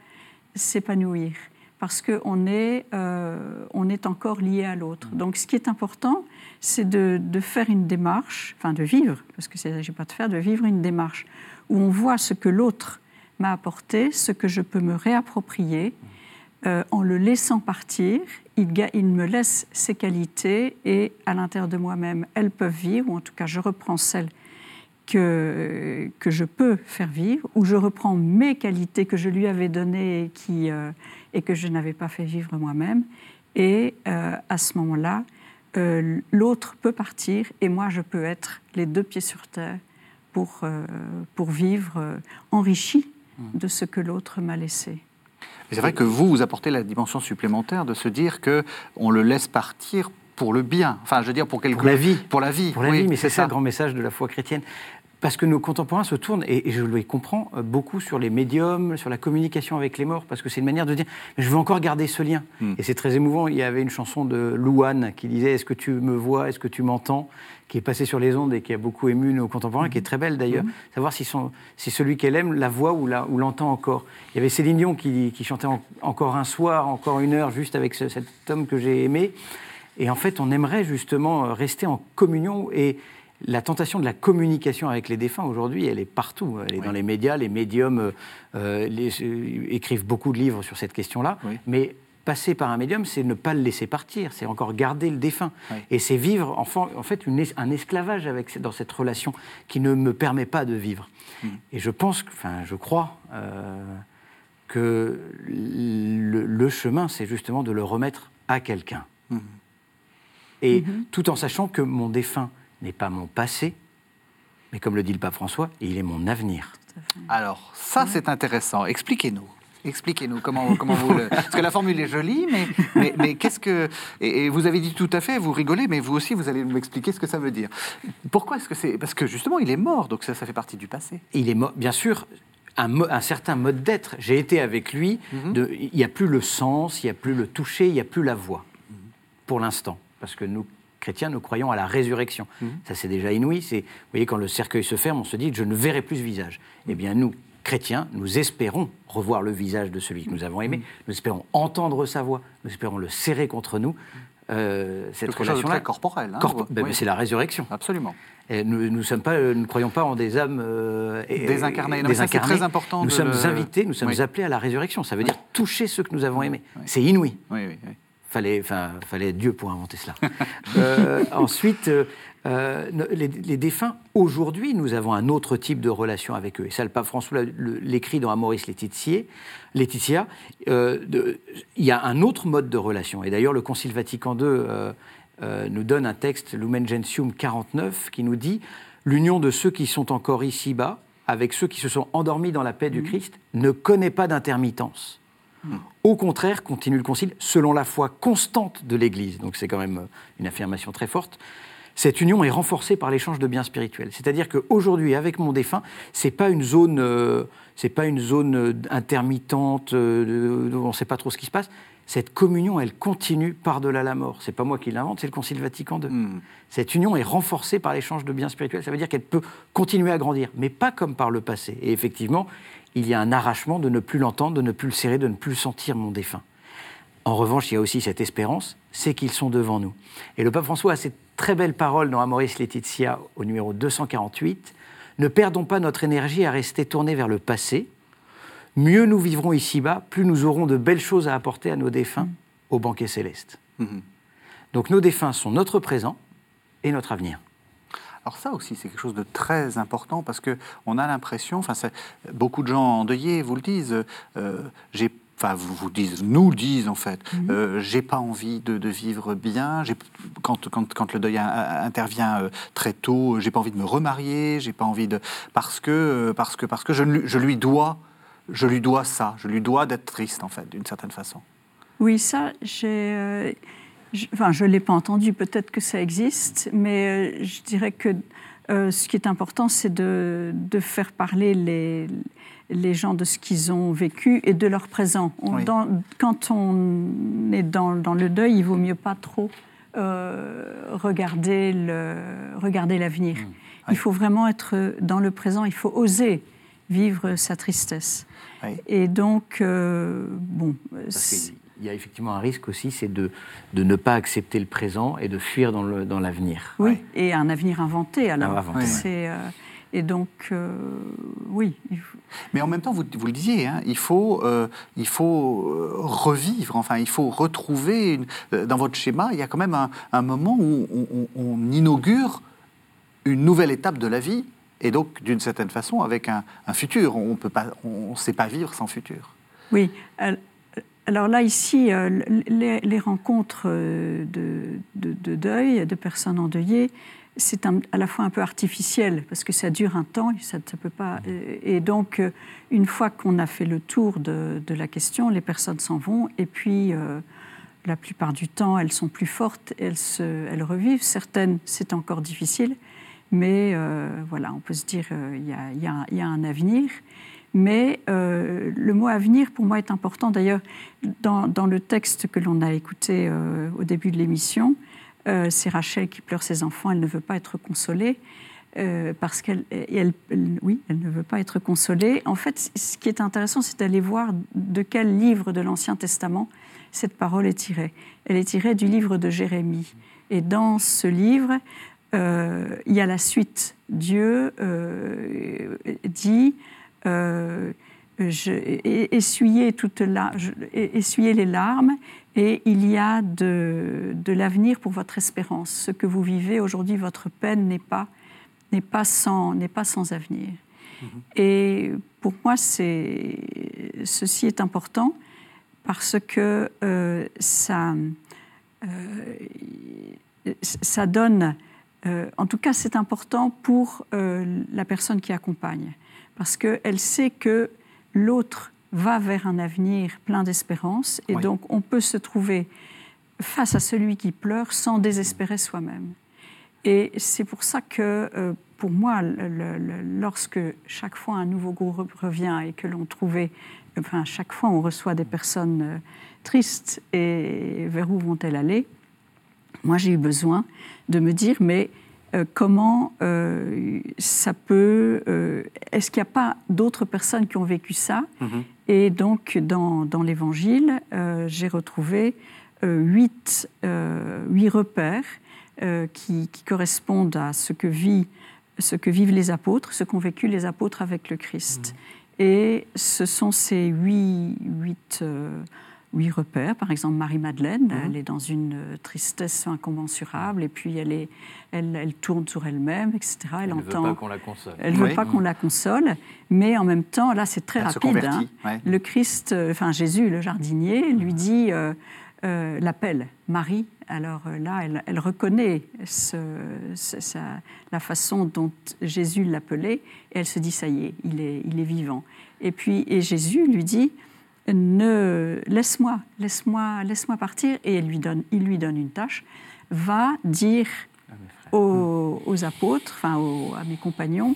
s'épanouir parce qu'on est, euh, on est encore lié à l'autre. Donc ce qui est important, c'est de, de faire une démarche, enfin de vivre, parce que c'est pas de faire, de vivre une démarche où on voit ce que l'autre m'a apporté, ce que je peux me réapproprier euh, en le laissant partir. Il, il, me laisse ses qualités et à l'intérieur de moi-même, elles peuvent vivre, ou en tout cas je reprends celles que, que je peux faire vivre, ou je reprends mes qualités que je lui avais données et, qui, euh, et que je n'avais pas fait vivre moi-même. Et euh, à ce moment-là, euh, l'autre peut partir et moi je peux être les deux pieds sur terre pour, pour vivre enrichi mmh. de ce que l'autre m'a laissé.
C'est vrai que vous, vous apportez la dimension supplémentaire de se dire que on le laisse partir pour le bien. Enfin, je veux dire, pour quelque
Pour la vie.
Pour la vie.
Pour la vie, mais c'est ça le grand message de la foi chrétienne. Parce que nos contemporains se tournent, et je le comprends, euh, beaucoup sur les médiums, sur la communication avec les morts, parce que c'est une manière de dire je veux encore garder ce lien. Hmm. Et c'est très émouvant. Il y avait une chanson de Louane qui disait Est-ce que tu me vois? Est-ce que tu m'entends? qui est passée sur les ondes et qui a beaucoup ému nos contemporains, qui est très belle d'ailleurs. Hmm. Savoir si, son, si celui qu'elle aime la voit ou l'entend encore. Il y avait Céline Dion qui, chantait encore un soir, encore une heure, juste avec cet homme que j'ai aimé. Et en fait, on aimerait justement euh, rester en communion et la tentation de la communication avec les défunts aujourd'hui, elle est partout. Elle est dans les médias, les médiums euh, euh, euh, écrivent beaucoup de livres sur cette question-là. Mais passer par un médium, c'est ne pas le laisser partir, c'est encore garder le défunt. Et c'est vivre en, fait un esclavage avec, dans cette relation qui ne me permet pas de vivre. Hmm. Et je pense, enfin je crois que le, chemin, c'est justement de le remettre à quelqu'un. Hmm. Et mm-hmm. tout en sachant que mon défunt n'est pas mon passé, mais comme le dit le pape François, il est mon avenir.
Alors, ça, c'est intéressant. Expliquez-nous. Expliquez-nous comment, comment vous le... Parce que la formule est jolie, mais, mais, qu'est-ce que... Et, vous avez dit tout à fait, vous rigolez, mais vous aussi, vous allez m'expliquer ce que ça veut dire. Pourquoi est-ce que c'est... Parce que justement, il est mort, donc ça, ça fait partie du passé.
Il est mort, bien sûr. Un, un certain mode d'être. J'ai été avec lui. Mhm. de, il n'y a plus le sens, il n'y a plus le toucher, il n'y a plus la voix, mhm. pour l'instant. Parce que nous, chrétiens, nous croyons à la résurrection. Mhm. Ça, c'est déjà inouï. C'est, vous voyez, quand le cercueil se ferme, on se dit, je ne verrai plus ce visage. Eh bien, nous, chrétiens, nous espérons revoir le visage de celui que nous avons aimé. Mhm. Nous espérons entendre sa voix. Nous espérons le serrer contre nous.
Euh, cette relation-là, corporelle. Hein,
ben, c'est la résurrection.
Absolument.
Et nous ne sommes pas, nous croyons pas en des âmes euh,
désincarnées. C'est très important.
Nous sommes invités, nous sommes appelés à la résurrection. Ça veut dire toucher ceux que nous avons aimés. C'est inouï.
Oui, oui, oui
fallait, enfin, fallait Dieu pour inventer cela. Euh, ensuite, euh, euh, les, défunts, aujourd'hui, nous avons un autre type de relation avec eux. Et ça, le pape François l'écrit dans Amoris Laetitia. Laetitia il y a un autre mode de relation. Et d'ailleurs, le Concile Vatican II nous donne un texte, Lumen Gentium 49, qui nous dit L'union de ceux qui sont encore ici-bas avec ceux qui se sont endormis dans la paix du mmh. Christ ne connaît pas d'intermittence. Au contraire, continue le Concile, selon la foi constante de l'Église, donc c'est quand même euh, une affirmation très forte, cette union est renforcée par l'échange de biens spirituels. C'est-à-dire qu'aujourd'hui, avec mon défunt, c'est pas euh, pas une zone euh, intermittente, on ne sait pas trop ce qui se passe. Cette communion, elle continue par-delà la mort. C'est pas moi qui l'invente, c'est le Concile Vatican II. Hmm. Cette union est renforcée par l'échange de biens spirituels. Ça veut dire qu'elle peut continuer à grandir, mais pas comme par le passé. Et effectivement, il y a un arrachement de ne plus l'entendre, de ne plus le serrer, de ne plus sentir mon défunt. En revanche, il y a aussi cette espérance, c'est qu'ils sont devant nous. Et le pape François a cette très belle parole dans Amoris Laetitia au numéro 248. Ne perdons pas notre énergie à rester tournés vers le passé. Mieux nous vivrons ici-bas, plus nous aurons de belles choses à apporter à nos défunts au banquet céleste. Mhm. Donc nos défunts sont notre présent et notre avenir.
Alors ça aussi, c'est quelque chose de très important parce que on a l'impression, enfin, beaucoup de gens endeuillés vous le disent, euh, j'ai enfin vous, vous disent, nous le disent en fait, mhm. euh, j'ai pas envie de, vivre bien, quand, quand, quand, le deuil intervient euh, très tôt, j'ai pas envie de me remarier, j'ai pas envie de parce que parce que parce que je, je, lui dois je lui dois ça, je lui dois d'être triste en fait d'une certaine façon.
Oui, ça j'ai je, enfin, je ne l'ai pas entendu, peut-être que ça existe, mais euh, je dirais que euh, ce qui est important, c'est de, de, faire parler les, les gens de ce qu'ils ont vécu et de leur présent. quand on est dans, dans, le deuil, il vaut mieux pas trop euh, regarder l'avenir. Mmh. Il faut vraiment être dans le présent, il faut oser vivre sa tristesse. Et donc, bon
il y a effectivement un risque aussi, c'est de, de ne pas accepter le présent et de fuir dans l'avenir.
oui, et un avenir inventé alors. Euh, Et donc, euh, oui.
Mais en même temps, vous, vous le disiez, hein, il faut, euh, il faut euh, revivre, enfin, il faut retrouver, une, dans votre schéma, il y a quand même un, un moment où on, on, inaugure une nouvelle étape de la vie, et donc, d'une certaine façon, avec un, futur. On ne sait pas vivre sans futur.
Oui. Alors là, ici, les, les rencontres de, de, de, deuil, de personnes endeuillées, c'est à la fois un peu artificiel parce que ça dure un temps, ça ne peut pas. Et donc, euh, une fois qu'on a fait le tour de, la question, les personnes s'en vont et puis euh, la plupart du temps, elles sont plus fortes, elles revivent. Certaines, c'est encore difficile, mais euh, voilà, on peut se dire il y, a un avenir. Mais le mot avenir, pour moi, est important. D'ailleurs, dans, le texte que l'on a écouté au début de l'émission, euh, c'est Rachel qui pleure ses enfants, elle ne veut pas être consolée. Euh, parce qu'elle, oui, elle ne veut pas être consolée. En fait, ce qui est intéressant, c'est d'aller voir de quel livre de l'Ancien Testament cette parole est tirée. Elle est tirée du livre de Jérémie. Et dans ce livre, euh, il y a la suite. Dieu dit essuyez, toute la, essuyez les larmes et il y a de, de l'avenir pour votre espérance. Ce que vous vivez aujourd'hui, votre peine n'est pas, n'est pas, sans, n'est pas sans avenir. Mhm. Et pour moi, c'est, ceci est important parce que euh, ça, euh, ça donne, euh, en tout cas c'est important pour la personne qui accompagne, parce qu'elle sait que l'autre va vers un avenir plein d'espérance et donc on peut se trouver face à celui qui pleure sans désespérer soi-même. Et c'est pour ça que, euh, pour moi, lorsque chaque fois un nouveau groupe revient et que l'on trouvait, enfin, chaque fois on reçoit des personnes euh, tristes et vers où vont-elles aller, moi j'ai eu besoin de me dire, mais euh, comment euh, ça peut... Euh, est-ce qu'il n'y a pas d'autres personnes qui ont vécu ça? Mhm. Et donc, dans, dans l'Évangile, j'ai retrouvé huit, huit, repères qui, qui, correspondent à ce que, vit, ce que vivent les apôtres, ce qu'ont vécu les apôtres avec le Christ. Mhm. Et ce sont ces huit, huit huit repères. Par exemple, Marie-Madeleine, mhm. elle est dans une tristesse incommensurable et puis elle, est, elle, elle tourne sur elle-même, etc.
Elle, ne veut pas qu'on la console.
Elle ne veut pas qu'on la console, mais en même temps, là, c'est très rapide. Hein. Le Christ, euh, enfin Jésus, le jardinier, lui dit, euh, euh, l'appelle Marie. Alors là, elle, elle reconnaît ce, la façon dont Jésus l'appelait et elle se dit, ça y est, il est, il est vivant. Et puis, et Jésus lui dit, ne laisse-moi, laisse-moi, laisse-moi partir. Et il lui donne, il lui donne une tâche. Va dire aux, apôtres, enfin à mes compagnons,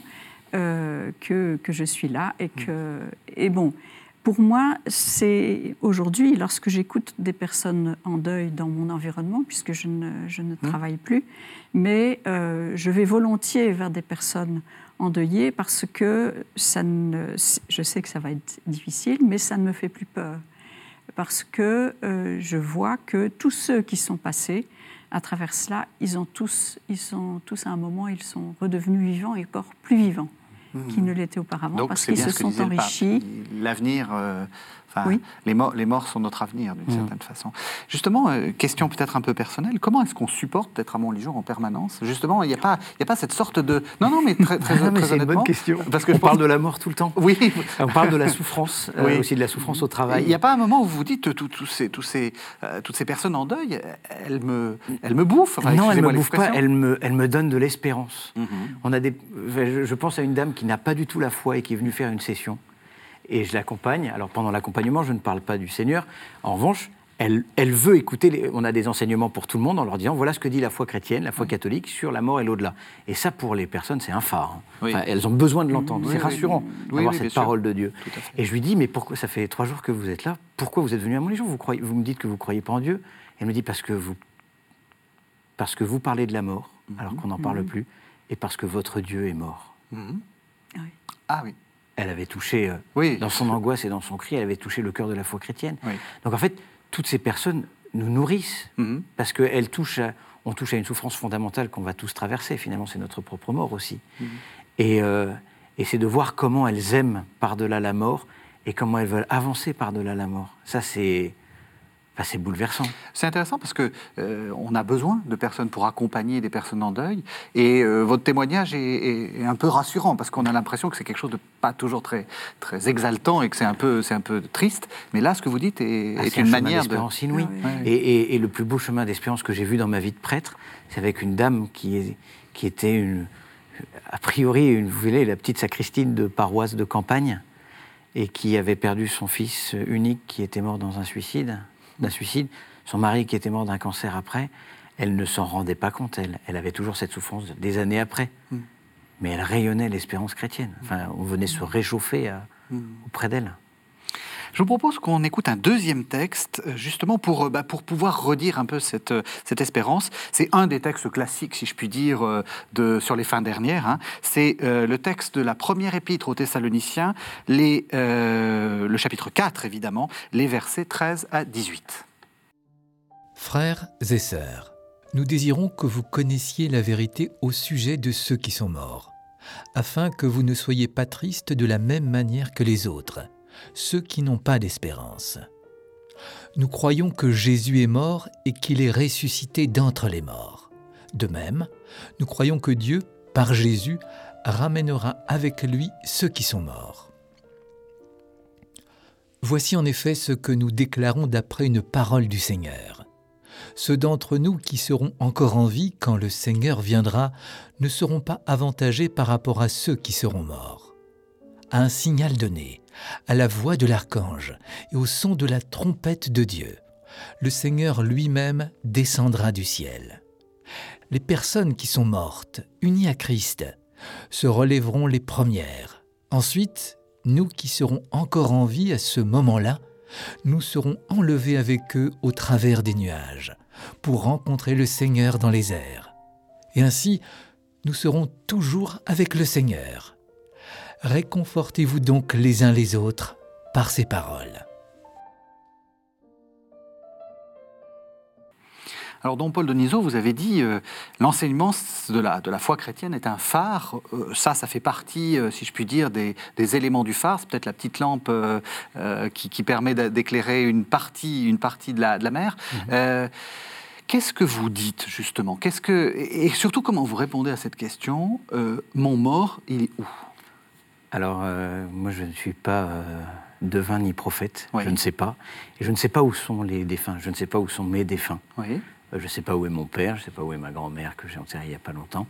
euh, que, que, je suis là et que et bon. Pour moi, c'est aujourd'hui, lorsque j'écoute des personnes en deuil dans mon environnement, puisque je ne, je ne mmh. travaille plus, mais euh, je vais volontiers vers des personnes endeuillé parce que ça ne, je sais que ça va être difficile, mais ça ne me fait plus peur. Parce que euh, je vois que tous ceux qui sont passés à travers cela, ils ont tous, ils sont tous à un moment, ils sont redevenus vivants et encore plus vivants. Qu'ils ne l'étaient auparavant parce qu'ils se sont enrichis.
L'avenir. Euh, les, morts, les morts sont notre avenir, d'une mm. certaine façon. Justement, euh, question peut-être un peu personnelle, comment est-ce qu'on supporte d'être à Montligeon en permanence? Justement, il n'y a, pas, a pas cette sorte de... Non, non, mais très, très,
C'est une bonne question. Parce que on parle de la mort tout le temps.
Oui.
On parle de la souffrance, euh, aussi de la souffrance au travail.
Il n'y a pas un moment où vous vous dites, ces, ces, euh, toutes ces personnes en deuil, elles me, elles me bouffent
Non, elles ne me bouffent pas, elles me, elles me donnent de l'espérance. Mhm. On a des, je pense à une dame qui n'a pas du tout la foi et qui est venue faire une session et je l'accompagne. Alors pendant l'accompagnement, je ne parle pas du Seigneur. En revanche, elle, elle veut écouter, les, on a des enseignements pour tout le monde en leur disant voilà ce que dit la foi chrétienne, la foi catholique sur la mort et l'au-delà. Et ça, pour les personnes, c'est un phare. Hein. elles ont besoin de l'entendre. c'est rassurant d'avoir cette parole de Dieu. Et je lui dis mais pourquoi ça fait trois jours que vous êtes là Pourquoi vous êtes venu à mon vous, croyez, vous me dites que vous ne croyez pas en Dieu Elle me dit parce que vous, parce que vous parlez de la mort, mhm. alors qu'on n'en parle mhm. plus, et parce que votre Dieu est mort.
Mhm. Ah oui
elle avait touché, euh, dans son angoisse et dans son cri, elle avait touché le cœur de la foi chrétienne. Donc en fait, toutes ces personnes nous nourrissent, mhm. parce qu'on touche, à, on touche à une souffrance fondamentale qu'on va tous traverser. Finalement, c'est notre propre mort aussi. Mhm. Et, euh, et c'est de voir comment elles aiment par-delà la mort et comment elles veulent avancer par-delà la mort. Ça, c'est c'est bouleversant.
C'est intéressant parce que euh, on a besoin de personnes pour accompagner des personnes en deuil. Et euh, votre témoignage est, un peu rassurant parce qu'on a l'impression que c'est quelque chose de pas toujours très très exaltant et que c'est un peu c'est un peu triste. Mais là, ce que vous dites est,
ah,
une manière
d'espérance inouïe. Ah et, et, le plus beau chemin d'espérance que j'ai vu dans ma vie de prêtre, c'est avec une dame qui est qui était une a priori, une, vous voyez, la petite sacristine de paroisse de campagne et qui avait perdu son fils unique qui était mort dans un suicide, d'un suicide, son mari qui était mort d'un cancer après, elle ne s'en rendait pas compte, elle. Elle avait toujours cette souffrance des années après. Mm. Mais elle rayonnait l'espérance chrétienne. Enfin, on venait se réchauffer mm. auprès d'elle.
Je vous propose qu'on écoute un deuxième texte, euh, justement pour, euh, bah, pour pouvoir redire un peu cette, euh, cette espérance. C'est un des textes classiques, si je puis dire, de, sur les fins dernières. Hein. C'est le texte de la première épître aux Thessaloniciens, le chapitre 4, évidemment, les versets 13 à 18.
Frères et sœurs, nous désirons que vous connaissiez la vérité au sujet de ceux qui sont morts, afin que vous ne soyez pas tristes de la même manière que les autres ceux qui n'ont pas d'espérance. Nous croyons que Jésus est mort et qu'il est ressuscité d'entre les morts. De même, nous croyons que Dieu, par Jésus, ramènera avec lui ceux qui sont morts. Voici en effet ce que nous déclarons d'après une parole du Seigneur. Ceux d'entre nous qui seront encore en vie quand le Seigneur viendra ne seront pas avantagés par rapport à ceux qui seront morts. Un signal donné, à la voix de l'archange et au son de la trompette de Dieu, le Seigneur lui-même descendra du ciel. Les personnes qui sont mortes, unies à Christ, se relèveront les premières. Ensuite, nous qui serons encore en vie à ce moment-là, nous serons enlevés avec eux au travers des nuages, pour rencontrer le Seigneur dans les airs. Et ainsi, nous serons toujours avec le Seigneur. Réconfortez-vous donc les uns les autres par ces paroles.
Alors, Don Paul de Niso, vous avez dit euh, l'enseignement de la, de la foi chrétienne est un phare. Euh, ça, ça fait partie, euh, si je puis dire, des, éléments du phare. C'est peut-être la petite lampe qui, permet d'éclairer une partie, une partie de la, de la mer. Mhm. Qu'est-ce que vous dites justement? Qu'est-ce que et surtout comment vous répondez à cette question? Mon mort, il est où?
Alors, euh, moi, je ne suis pas euh, devin ni prophète. Je ne sais pas. Et je ne sais pas où sont les défunts. Je ne sais pas où sont mes défunts. Euh, je ne sais pas où est mon père. Je ne sais pas où est ma grand-mère, que j'ai enterrée il n'y a pas longtemps.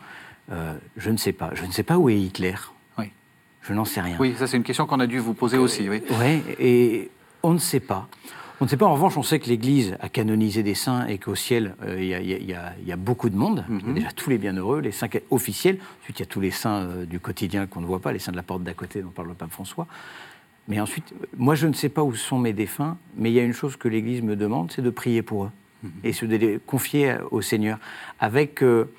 je ne sais pas. Je ne sais pas où est Hitler. Oui. Je n'en sais rien.
Oui, ça, c'est une question qu'on a dû vous poser aussi. Oui,
et on ne sait pas. On ne sait pas, en revanche, on sait que l'Église a canonisé des saints et qu'au ciel, euh, il y, a beaucoup de monde. Il y a mhm. déjà tous les bienheureux, les saints officiels. Ensuite, il y a tous les saints euh, du quotidien qu'on ne voit pas, les saints de la porte d'à côté dont parle le pape François. Mais ensuite, moi, je ne sais pas où sont mes défunts, mais il y a une chose que l'Église me demande, c'est de prier pour eux mhm. et se de confier au Seigneur. Avec euh,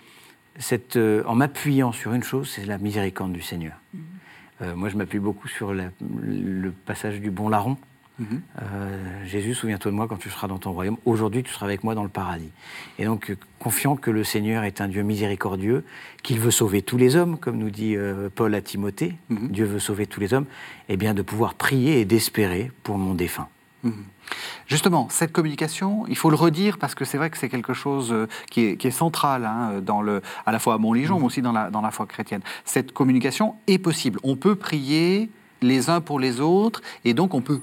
cette, en m'appuyant sur une chose, c'est la miséricorde du Seigneur. Mhm. moi, je m'appuie beaucoup sur le passage du bon larron Mhm. Euh, Jésus, souviens-toi de moi quand tu seras dans ton royaume. Aujourd'hui, tu seras avec moi dans le paradis. Et donc, euh, confiant que le Seigneur est un Dieu miséricordieux, qu'il veut sauver tous les hommes, comme nous dit euh, Paul à Timothée, mhm. Dieu veut sauver tous les hommes, et eh bien de pouvoir prier et d'espérer pour mon défunt. Mhm.
Justement, cette communication, il faut le redire parce que c'est vrai que c'est quelque chose qui est, central hein, dans le, à la fois à Montligeon, mais aussi dans la, dans la foi chrétienne. Cette communication est possible. On peut prier les uns pour les autres et donc on peut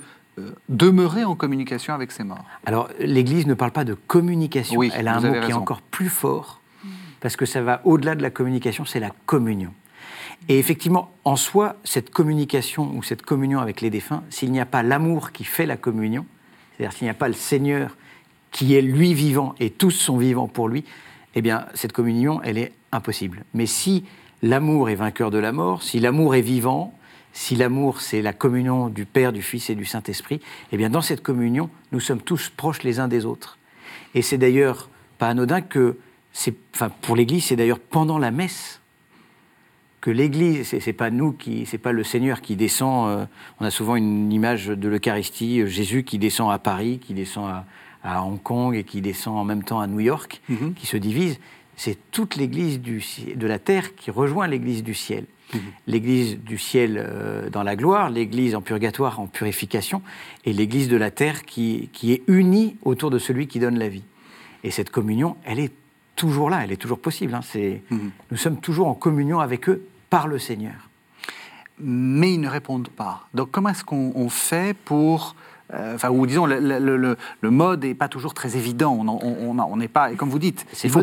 demeurer en communication avec ses morts.
Alors, l'Église ne parle pas de communication, elle a un mot qui est encore plus fort, parce que ça va au-delà de la communication, c'est la communion. Et effectivement, en soi, cette communication ou cette communion avec les défunts, s'il n'y a pas l'amour qui fait la communion, c'est-à-dire s'il n'y a pas le Seigneur qui est lui vivant et tous sont vivants pour lui, eh bien, cette communion, elle est impossible. Mais si l'amour est vainqueur de la mort, si l'amour est vivant, si l'amour, c'est la communion du Père, du Fils et du Saint-Esprit, eh bien, dans cette communion, nous sommes tous proches les uns des autres. Et c'est d'ailleurs pas anodin que, enfin, pour l'Église, c'est d'ailleurs pendant la messe que l'Église, c'est pas nous qui, c'est pas le Seigneur qui descend. Euh, on a souvent une image de l'Eucharistie, euh, Jésus qui descend à Paris, qui descend à, Hong Kong et qui descend en même temps à New York, mhm. qui se divise. c'est toute l'Église de la terre qui rejoint l'Église du ciel. Mhm. L'Église du ciel euh, dans la gloire, l'Église en purgatoire, en purification, et l'Église de la terre qui, qui est unie autour de celui qui donne la vie. Et cette communion, elle est toujours là, elle est toujours possible. Hein. Mhm. Nous sommes toujours en communion avec eux par le Seigneur.
Mais ils ne répondent pas. Donc comment est-ce qu'on fait pour enfin, ou disons, le, mode n'est pas toujours très évident. On n'est pas, et comme vous dites, il faut,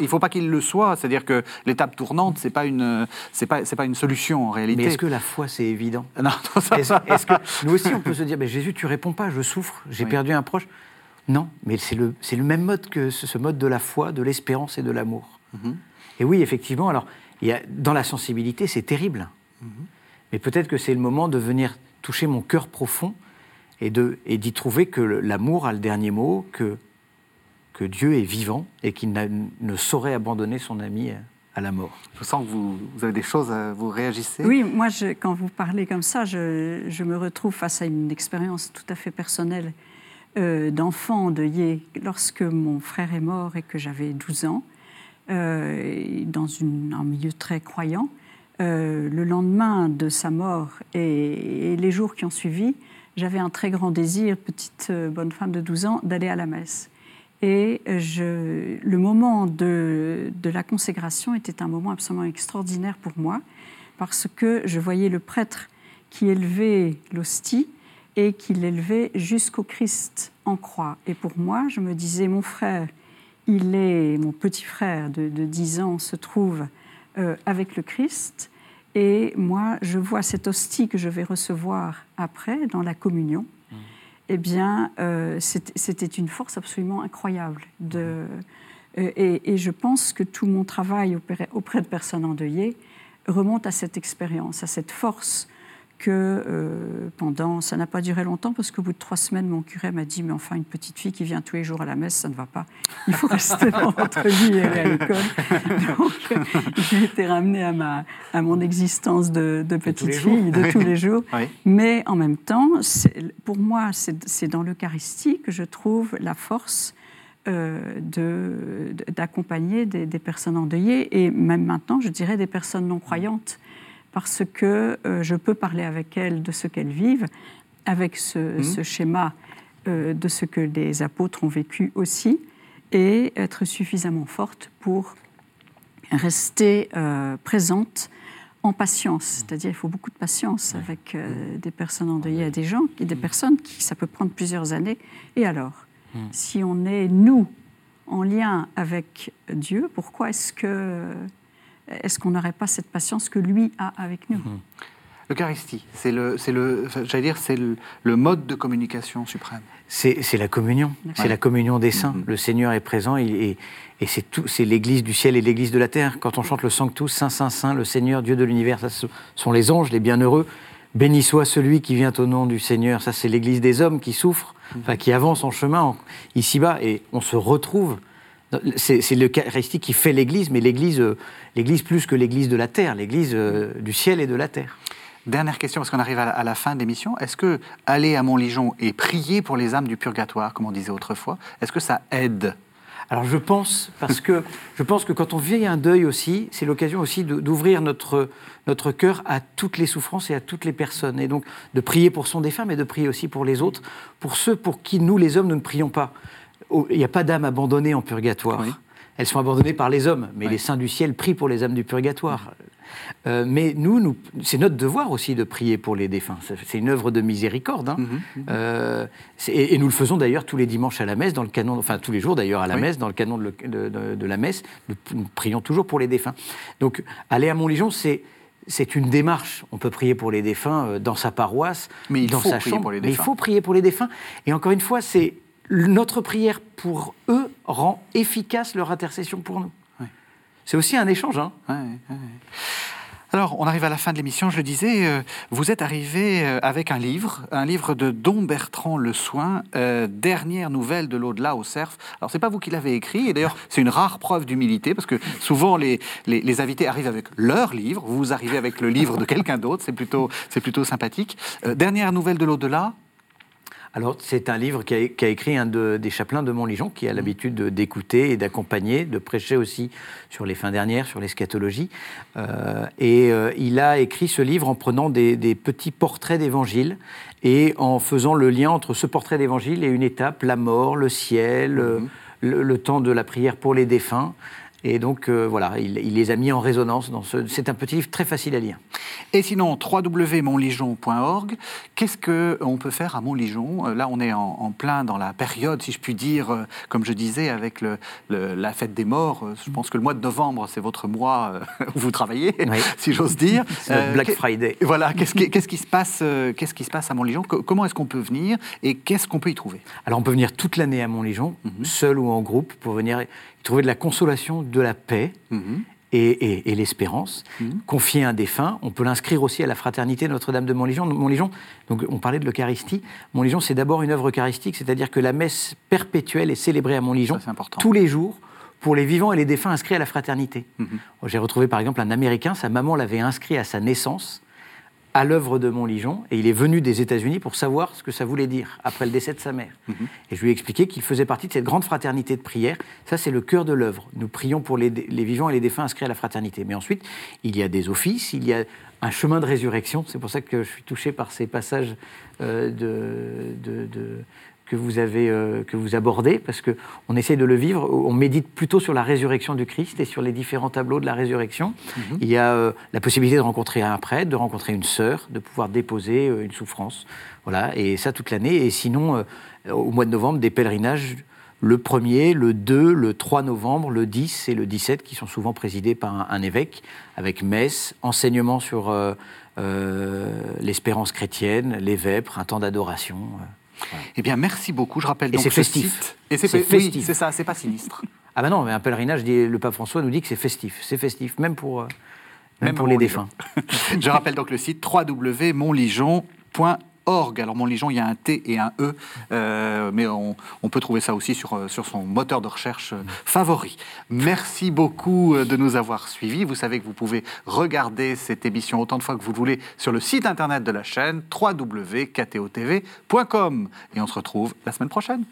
il faut, pas, qu'il le soit. C'est-à-dire que l'étape tournante, c'est pas une, pas, pas une solution en réalité.
Mais est-ce que la foi, c'est évident? Non. Est-ce, que nous aussi, on peut se dire, mais Jésus, tu réponds pas, je souffre, j'ai perdu un proche? Non, mais c'est le, c'est le même mode que ce, mode de la foi, de l'espérance et de l'amour. Mhm. Et oui, effectivement, alors, il y a, dans la sensibilité, c'est terrible. Mhm. Mais peut-être que c'est le moment de venir toucher mon cœur profond et d'y trouver que l'amour a le dernier mot, que, que Dieu est vivant et qu'il ne saurait abandonner son ami à la mort.
Je sens que vous, avez des choses à vous réagissez.
Oui, moi, je, quand vous parlez comme ça, je, je, me retrouve face à une expérience tout à fait personnelle euh, d'enfant de Yé. Lorsque mon frère est mort et que j'avais 12 ans, euh, dans une, un milieu très croyant, euh, le lendemain de sa mort et, les jours qui ont suivi, j'avais un très grand désir, petite euh, bonne femme de 12 ans, d'aller à la messe. Et je, le moment de, de, la consécration était un moment absolument extraordinaire pour moi, parce que je voyais le prêtre qui élevait l'hostie et qui l'élevait jusqu'au Christ en croix. Et pour moi, je me disais, mon frère, il est, mon petit frère de, de 10 ans se trouve euh, avec le Christ, et moi, je vois cette hostie que je vais recevoir après, dans la communion. Mmh. Eh bien, euh, c'était une force absolument incroyable. De, mmh. euh, et, je pense que tout mon travail auprès, auprès de personnes endeuillées remonte à cette expérience, à cette force que euh, pendant, ça n'a pas duré longtemps parce qu'au bout de trois semaines, mon curé m'a dit, mais enfin, une petite fille qui vient tous les jours à la messe, ça ne va pas. Il faut rester dans votre vie et aller à l'école. Donc, j'ai été ramenée à, ma, à mon existence de, petite fille de tous les jours. Mais en même temps, pour moi, c'est dans l'Eucharistie que je trouve la force euh, d'accompagner des, des, personnes endeuillées et même maintenant, je dirais, des personnes non croyantes parce que euh, je peux parler avec elles de ce qu'elles vivent, avec ce, mhm. schéma euh, de ce que les apôtres ont vécu aussi, et être suffisamment forte pour rester euh, présente en patience. C'est-à-dire il faut beaucoup de patience avec des personnes endeuillées. À des gens, et des personnes qui, ça peut prendre plusieurs années. Et alors, si on est, nous, en lien avec Dieu, pourquoi est-ce que est-ce qu'on n'aurait pas cette patience que lui a avec nous? Mhm.
L'Eucharistie, c'est le, c'est le, j'allais dire, c'est le, mode de communication suprême.
C'est, la communion, c'est la communion des saints. Mhm. Le Seigneur est présent et, et c'est tout, c'est l'Église du ciel et l'Église de la terre. Quand on chante le Sanctus, Saint, Saint, Saint, le Seigneur, Dieu de l'univers, ça sont les anges, les bienheureux. Béni soit celui qui vient au nom du Seigneur. Ça, c'est l'Église des hommes qui souffrent, mhm. enfin, qui avance en chemin ici-bas, et on se retrouve c'est l'Eucharistie qui fait l'Église, mais l'Église, euh, l'Église plus que l'Église de la terre, l'Église euh, du ciel et de la terre.
Dernière question, parce qu'on arrive à la, fin de l'émission. Est-ce que aller à Montligeon et prier pour les âmes du purgatoire, comme on disait autrefois, est-ce que ça aide?
Alors je pense, parce que je pense que quand on vit un deuil aussi, c'est l'occasion aussi d'ouvrir notre, notre cœur à toutes les souffrances et à toutes les personnes. Et donc de prier pour son défunt, mais de prier aussi pour les autres, pour ceux pour qui nous, les hommes, nous ne prions pas il n'y a pas d'âmes abandonnées en purgatoire. Elles sont abandonnées par les hommes, mais les saints du ciel prient pour les âmes du purgatoire. Euh, mais nous, c'est notre devoir aussi de prier pour les défunts. C'est une œuvre de miséricorde. Hein. Mhm, mhm. Euh, et, nous le faisons d'ailleurs tous les dimanches à la messe, dans le canon, enfin tous les jours d'ailleurs à la messe, dans le canon de, la messe. Nous, prions toujours pour les défunts. Donc aller à Montligeon, c'est c'est une démarche. On peut prier pour les défunts euh, dans sa paroisse,
mais
dans
sa
chambre, mais il faut prier pour les défunts. Et encore une fois, c'est notre prière pour eux rend efficace leur intercession pour nous. C'est aussi un échange. Hein
alors, on arrive à la fin de l'émission, je le disais, euh, vous êtes arrivé euh, avec un livre, un livre de Don Bertrand Le Soin, euh, Dernière nouvelle de l'au-delà au cerf. Alors, c'est pas vous qui l'avez écrit, et d'ailleurs, c'est une rare preuve d'humilité, parce que souvent, les, les, invités arrivent avec leur livre, vous arrivez avec le livre de quelqu'un d'autre, c'est plutôt, plutôt sympathique. Dernière nouvelle de l'au-delà,
Alors, c'est un livre qu'a a écrit un des chapelains de Montligeon, qui a mmh. l'habitude d'écouter et d'accompagner, de prêcher aussi sur les fins dernières, sur l'eschatologie. Euh, et euh, il a écrit ce livre en prenant des, petits portraits d'évangile et en faisant le lien entre ce portrait d'évangile et une étape, la mort, le ciel, mmh. le, temps de la prière pour les défunts. Et donc, euh, voilà, il, les a mis en résonance. Dans ce... C'est un petit livre très facile à lire.
Et sinon, www.montligeon.org, qu'est-ce qu'on peut faire à Montligeon euh, Là, on est en, plein dans la période, si je puis dire, euh, comme je disais, avec le, la fête des morts. Je pense que le mois de novembre, c'est votre mois où vous travaillez, si j'ose dire.
Black Friday.
Voilà, qu'est-ce qui, qui, se passe, qu'est-ce qui se passe à Montligeon Comment est-ce qu'on peut venir et qu'est-ce qu'on peut y trouver?
Alors, on peut venir toute l'année à Montligeon, mhm. seul ou en groupe, pour venir trouver de la consolation, de la paix mhm. et, l'espérance. Mhm. Confier un défunt, on peut l'inscrire aussi à la fraternité Notre-Dame de Montlégion. Montlégion, donc on parlait de l'Eucharistie. Montlégion, c'est d'abord une œuvre eucharistique, c'est-à-dire que la messe perpétuelle est célébrée à Montlégion tous les jours pour les vivants et les défunts inscrits à la fraternité. Mhm. J'ai retrouvé par exemple un Américain, sa maman l'avait inscrit à sa naissance à l'œuvre de Montligeon, et il est venu des États-Unis pour savoir ce que ça voulait dire après le décès de sa mère. Mhm. Et je lui ai expliqué qu'il faisait partie de cette grande fraternité de prière. Ça, c'est le cœur de l'œuvre. Nous prions pour les, vivants et les défunts inscrits à la fraternité. Mais ensuite, il y a des offices, il y a un chemin de résurrection. C'est pour ça que je suis touché par ces passages euh, de, que vous avez euh, que vous abordez parce que on essaie de le vivre. On médite plutôt sur la résurrection du Christ et sur les différents tableaux de la résurrection. Mhm. il y a euh, la possibilité de rencontrer un prêtre de rencontrer une sœur de pouvoir déposer euh, une souffrance. Voilà. Et ça toute l'année. Et sinon au mois de novembre des pèlerinages le 1er, le 2, le 3 novembre, le 10 et le 17 qui sont souvent présidés par un, évêque avec messe, enseignement sur l'espérance chrétienne, les vêpres, un temps d'adoration.
Eh bien, merci beaucoup. Je rappelle
donc
c'est
festif.
Et c'est festif. c'est ça, c'est pas sinistre.
Ah ben non, mais un pèlerinage, le pape François nous dit que c'est festif. C'est festif, même pour, euh, même, pour les défunts.
Je rappelle donc le site www.montligeon.org org. Alors Montligeon, il y a un T et un E, euh, mais on, peut trouver ça aussi sur, euh, sur son moteur de recherche euh, favori. Merci beaucoup de nous avoir suivis. Vous savez que vous pouvez regarder cette émission autant de fois que vous voulez sur le site internet de la chaîne www.ktotv.com. Et on se retrouve la semaine prochaine.